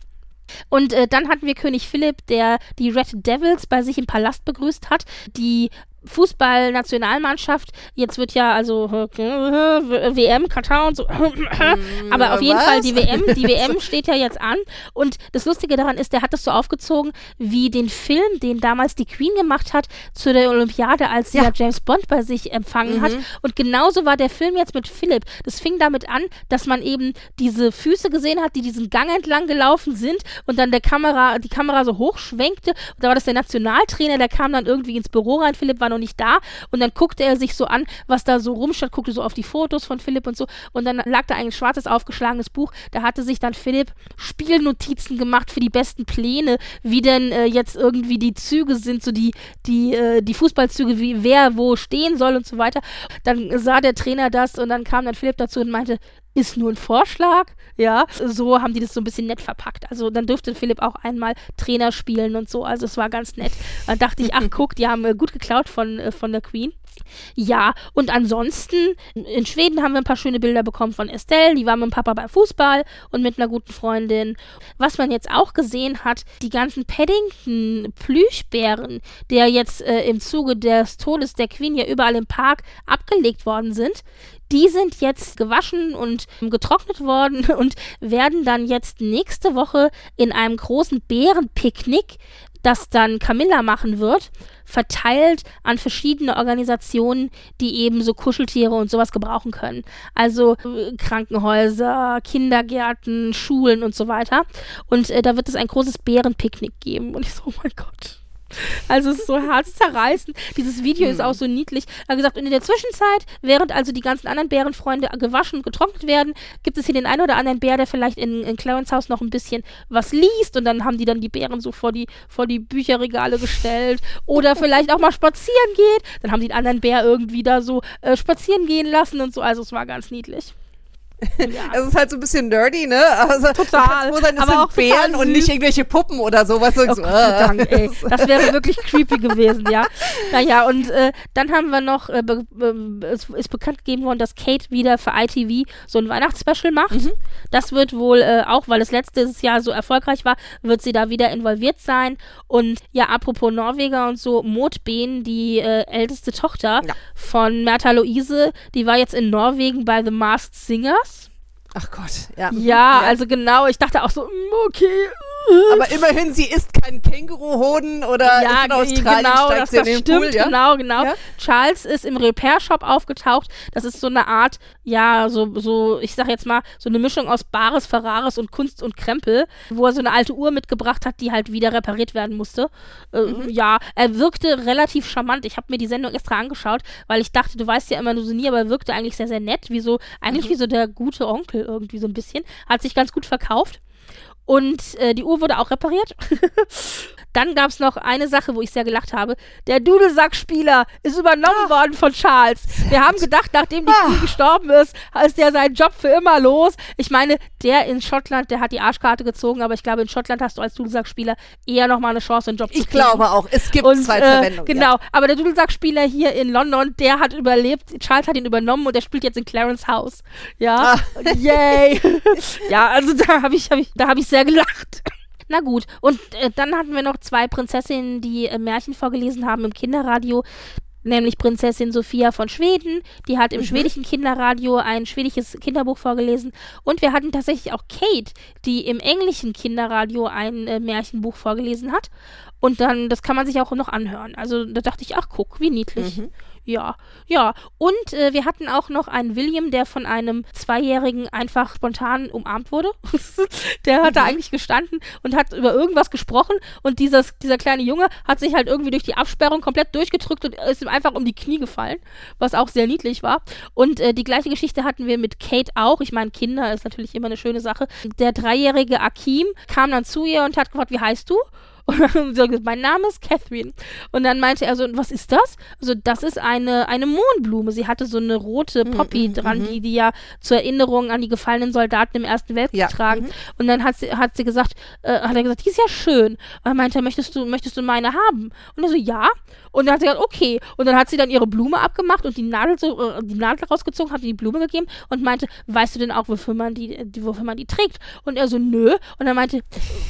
Und äh, dann hatten wir König Philipp, der die Red Devils bei sich im Palast begrüßt hat. Die Fußballnationalmannschaft, jetzt wird ja also WM, Katar und so. Aber auf jeden was? Fall die WM, die WM steht ja jetzt an. Und das Lustige daran ist, der hat das so aufgezogen, wie den Film, den damals die Queen gemacht hat zu der Olympiade, als sie Ja. ja James Bond bei sich empfangen hat. Und genauso war der Film jetzt mit Philipp. Das fing damit an, dass man eben diese Füße gesehen hat, die diesen Gang entlang gelaufen sind und dann der Kamera, die Kamera so hochschwenkte. Und da war das der Nationaltrainer, der kam dann irgendwie ins Büro rein. Philipp war noch nicht da. Und dann guckte er sich so an, was da so rumstand, guckte so auf die Fotos von Philipp und so. Und dann lag da ein schwarzes aufgeschlagenes Buch. Da hatte sich dann Philipp Spielnotizen gemacht für die besten Pläne, wie denn äh, jetzt irgendwie die Züge sind, so die, die, äh, die Fußballzüge, wie wer wo stehen soll und so weiter. Dann sah der Trainer das und dann kam dann Philipp dazu und meinte, ist nur ein Vorschlag, ja. So haben die das so ein bisschen nett verpackt. Also dann durfte Philipp auch einmal Trainer spielen und so. Also es war ganz nett. Dann dachte ich, ach guck, die haben äh, gut geklaut von, äh, von der Queen. Ja, und ansonsten, in Schweden haben wir ein paar schöne Bilder bekommen von Estelle, die war mit dem Papa beim Fußball und mit einer guten Freundin. Was man jetzt auch gesehen hat, die ganzen Paddington-Plüschbären, der jetzt äh, im Zuge des Todes der Queen ja überall im Park abgelegt worden sind, die sind jetzt gewaschen und getrocknet worden und werden dann jetzt nächste Woche in einem großen Bärenpicknick das dann Camilla machen wird, verteilt an verschiedene Organisationen, die eben so Kuscheltiere und sowas gebrauchen können. Also äh, Krankenhäuser, Kindergärten, Schulen und so weiter. Und äh, da wird es ein großes Bärenpicknick geben. Und ich so, oh mein Gott. Also es ist so herzzerreißend. Dieses Video ist auch so niedlich. Er hat gesagt, und in der Zwischenzeit, während also die ganzen anderen Bärenfreunde gewaschen und getrocknet werden, gibt es hier den einen oder anderen Bär, der vielleicht in, in Clarence Haus noch ein bisschen was liest und dann haben die dann die Bären so vor die, vor die Bücherregale gestellt oder vielleicht auch mal spazieren geht. Dann haben die den anderen Bär irgendwie da so äh, spazieren gehen lassen und so. Also es war ganz niedlich. Ja. Es ist halt so ein bisschen nerdy, ne? Also, Total. Wo sein, das Aber auch Bären und nicht irgendwelche Puppen oder sowas. Oh so, Gott sei Dank, ey. Das wäre wirklich creepy gewesen, ja. Naja, und äh, dann haben wir noch, äh, be be es ist bekannt gegeben worden, dass Kate wieder für ITV so ein Weihnachtsspecial macht. Mhm. Das wird wohl äh, auch, weil es letztes Jahr so erfolgreich war, wird sie da wieder involviert sein. Und ja, apropos Norweger und so, Motbeen, die äh, älteste Tochter Ja. von Märtha Luise, die war jetzt in Norwegen bei The Masked Singers. Ach Gott, ja. Ja, also genau, ich dachte auch so, mm, okay. Aber immerhin, sie ist kein Känguruhoden oder ja, in Australien genau, steigt das, sie in das den stimmt, Pool, ja? genau, genau. Ja? Charles ist im Repair-Shop aufgetaucht. Das ist so eine Art, ja, so, so, ich sag jetzt mal, so eine Mischung aus Bares, Ferraris und Kunst und Krempel, wo er so eine alte Uhr mitgebracht hat, die halt wieder repariert werden musste. Äh, Mhm. Ja, er wirkte relativ charmant. Ich habe mir die Sendung extra angeschaut, weil ich dachte, du weißt ja immer nur so nie, aber er wirkte eigentlich sehr, sehr nett, wie so, Mhm. eigentlich wie so der gute Onkel irgendwie so ein bisschen. Hat sich ganz gut verkauft. Und äh, die Uhr wurde auch repariert. Dann gab es noch eine Sache, wo ich sehr gelacht habe. Der Dudelsackspieler ist übernommen worden von Charles. Wir haben gedacht, nachdem die Ah. Queen gestorben ist, ist der seinen Job für immer los. Ich meine, der in Schottland, der hat die Arschkarte gezogen, aber ich glaube, in Schottland hast du als Dudelsackspieler eher nochmal eine Chance, einen Job zu Ich kriegen. glaube auch, es gibt Und, Zweitverwendung. äh, genau, aber der Dudelsackspieler hier in London, der hat überlebt. Charles hat ihn übernommen und der spielt jetzt in Clarence House. Ja, Ah. yay. ja, also da habe ich, hab ich, da habe ich sehr gelacht. Na gut, und äh, dann hatten wir noch zwei Prinzessinnen, die äh, Märchen vorgelesen haben im Kinderradio. Nämlich Prinzessin Sophia von Schweden, die hat im Mhm. schwedischen Kinderradio ein schwedisches Kinderbuch vorgelesen. Und wir hatten tatsächlich auch Kate, die im englischen Kinderradio ein äh, Märchenbuch vorgelesen hat. Und dann, das kann man sich auch noch anhören. Also da dachte ich, ach guck, wie niedlich. Mhm. Ja, ja. Und äh, wir hatten auch noch einen William, der von einem Zweijährigen einfach spontan umarmt wurde. der hat da Mhm. eigentlich gestanden und hat über irgendwas gesprochen und dieses, dieser kleine Junge hat sich halt irgendwie durch die Absperrung komplett durchgedrückt und ist ihm einfach um die Knie gefallen, was auch sehr niedlich war. Und äh, die gleiche Geschichte hatten wir mit Kate auch. Ich meine, Kinder ist natürlich immer eine schöne Sache. Der dreijährige Akim kam dann zu ihr und hat gefragt, wie heißt du? Und dann gesagt, mein Name ist Catherine. Und dann meinte er so, was ist das? Also das ist eine, eine Mohnblume. Sie hatte so eine rote Poppy dran, die die ja zur Erinnerung an die gefallenen Soldaten im Ersten Weltkrieg Ja, tragen. Und dann hat sie, hat sie gesagt, äh, hat er gesagt, die ist ja schön. Und dann meinte er, möchtest du, möchtest du meine haben? Und er so, ja. Und dann hat sie gesagt, okay. Und dann hat sie dann ihre Blume abgemacht und die Nadel so, äh, die Nadel rausgezogen, hat ihr die Blume gegeben und meinte, weißt du denn auch, wofür man die, die, wofür man die trägt? Und er so, nö. Und er meinte,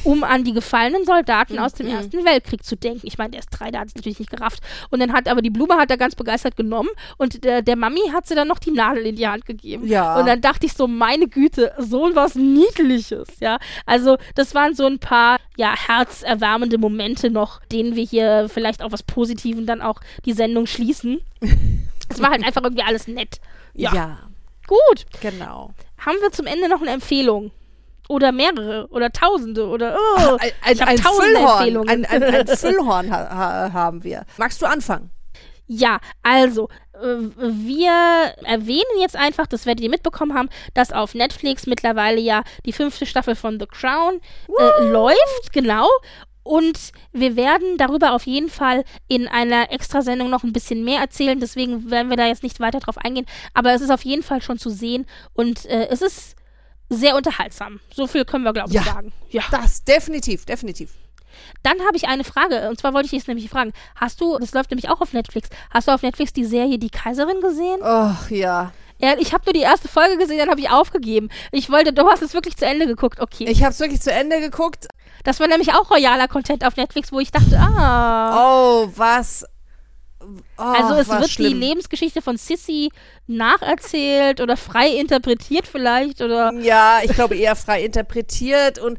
um an die gefallenen Soldaten aus dem Ersten Weltkrieg zu denken. Ich meine, der ist drei, der hat es natürlich nicht gerafft. Und dann hat aber die Blume hat er ganz begeistert genommen und der, der Mami hat sie dann noch die Nadel in die Hand gegeben. Ja. Und dann dachte ich so, meine Güte, so was Niedliches, ja. Also, das waren so ein paar, ja, herzerwärmende Momente noch, denen wir hier vielleicht auch was Positiven dann auch die Sendung schließen. Es war halt einfach irgendwie alles nett. Ja, ja, gut. genau. Haben wir zum Ende noch eine Empfehlung? Oder mehrere? Oder tausende? Oder, oh, Ein, ein, ein tausende Füllhorn, Empfehlungen. ein, ein, ein Füllhorn ha, ha, haben wir. Magst du anfangen? Ja, also, äh, wir erwähnen jetzt einfach, das werdet ihr mitbekommen haben, dass auf Netflix mittlerweile ja die fünfte Staffel von The Crown äh, läuft, genau. Und wir werden darüber auf jeden Fall in einer Extrasendung noch ein bisschen mehr erzählen. Deswegen werden wir da jetzt nicht weiter drauf eingehen. Aber es ist auf jeden Fall schon zu sehen. Und äh, es ist sehr unterhaltsam. So viel können wir, glaube ich, Ja. sagen. Ja. Das, definitiv, definitiv. Dann habe ich eine Frage. Und zwar wollte ich jetzt nämlich fragen. Hast du, das läuft nämlich auch auf Netflix, hast du auf Netflix die Serie Die Kaiserin gesehen? Ach ja. Ja, ich habe nur die erste Folge gesehen, dann habe ich aufgegeben. Ich wollte, du hast es wirklich zu Ende geguckt. Okay. Ich habe es wirklich zu Ende geguckt. das war nämlich auch royaler Content auf Netflix, wo ich dachte, ah. Oh, was. Oh, also es wird schlimm. die Lebensgeschichte von Sissy nacherzählt oder frei interpretiert vielleicht oder Ja, ich glaube eher frei interpretiert und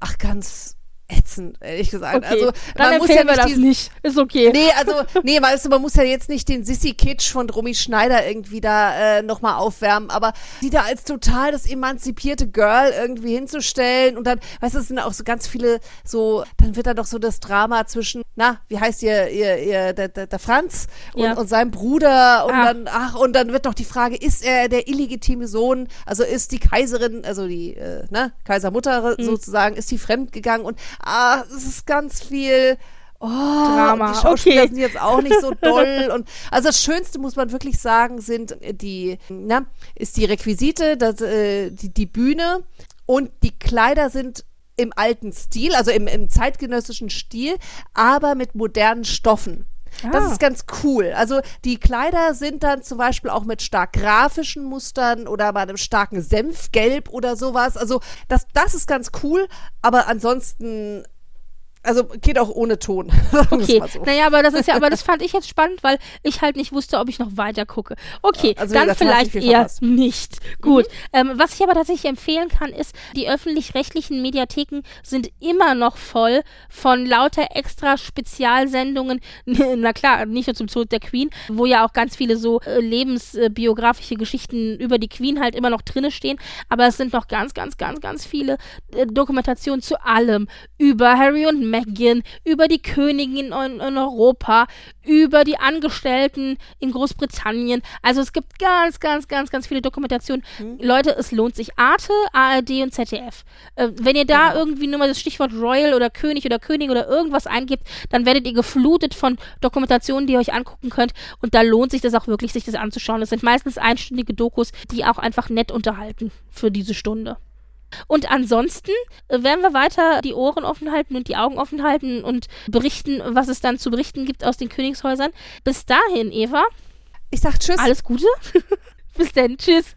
ach, ganz. Ätzend, ehrlich gesagt. Okay. Also Dann man muss ja nicht das diesen- nicht. Ist okay. Nee, also, nee, weißt du, man muss ja jetzt nicht den Sissy-Kitsch von Romy Schneider irgendwie da äh, nochmal aufwärmen, aber die da als total das emanzipierte Girl irgendwie hinzustellen und dann, weißt du, es sind auch so ganz viele so, dann wird da doch so das Drama zwischen, na, wie heißt ihr, ihr, ihr der, der, der Franz und, Ja. und seinem Bruder und Ah. dann, ach, und dann wird doch die Frage, ist er der illegitime Sohn, also ist die Kaiserin, also die, äh, ne, Kaisermutter Hm. sozusagen, ist die fremdgegangen und, ah, es ist ganz viel, Oh, Drama, die Schauspieler okay. sind jetzt auch nicht so doll. und also das Schönste muss man wirklich sagen, sind die, na, ist die Requisite, das, äh, die, die Bühne und die Kleider sind im alten Stil, also im, im zeitgenössischen Stil, aber mit modernen Stoffen. Das Ah. ist ganz cool. Also die Kleider sind dann zum Beispiel auch mit stark grafischen Mustern oder bei einem starken Senfgelb oder sowas. Also das, das ist ganz cool, aber ansonsten, also geht auch ohne Ton. Okay, so. naja, aber das ist ja, aber das fand ich jetzt spannend, weil ich halt nicht wusste, ob ich noch weiter gucke. Okay, Also dann vielleicht eher. Mhm. nicht. Gut. Ähm, was ich aber tatsächlich empfehlen kann, ist, die öffentlich-rechtlichen Mediatheken sind immer noch voll von lauter extra Spezialsendungen. Na klar, nicht nur zum Tod der Queen, wo ja auch ganz viele so äh, lebensbiografische Geschichten über die Queen halt immer noch drinne stehen. Aber es sind noch ganz, ganz, ganz, ganz viele äh, Dokumentationen zu allem. Über Harry und Meghan, über die Königin in, in Europa, über die Angestellten in Großbritannien. Also es gibt ganz, ganz, ganz, ganz viele Dokumentationen. Leute, es lohnt sich. Arte, ARD und ZDF. Äh, wenn ihr da irgendwie nur mal das Stichwort Royal oder König oder Königin oder irgendwas eingibt, dann werdet ihr geflutet von Dokumentationen, die ihr euch angucken könnt. Und da lohnt sich das auch wirklich, sich das anzuschauen. Das sind meistens einstündige Dokus, die auch einfach nett unterhalten für diese Stunde. Und ansonsten äh, werden wir weiter die Ohren offen halten und die Augen offen halten und berichten, was es dann zu berichten gibt aus den Königshäusern. Bis dahin, Eva, Ich sag Tschüss. alles Gute. Bis dann. Tschüss.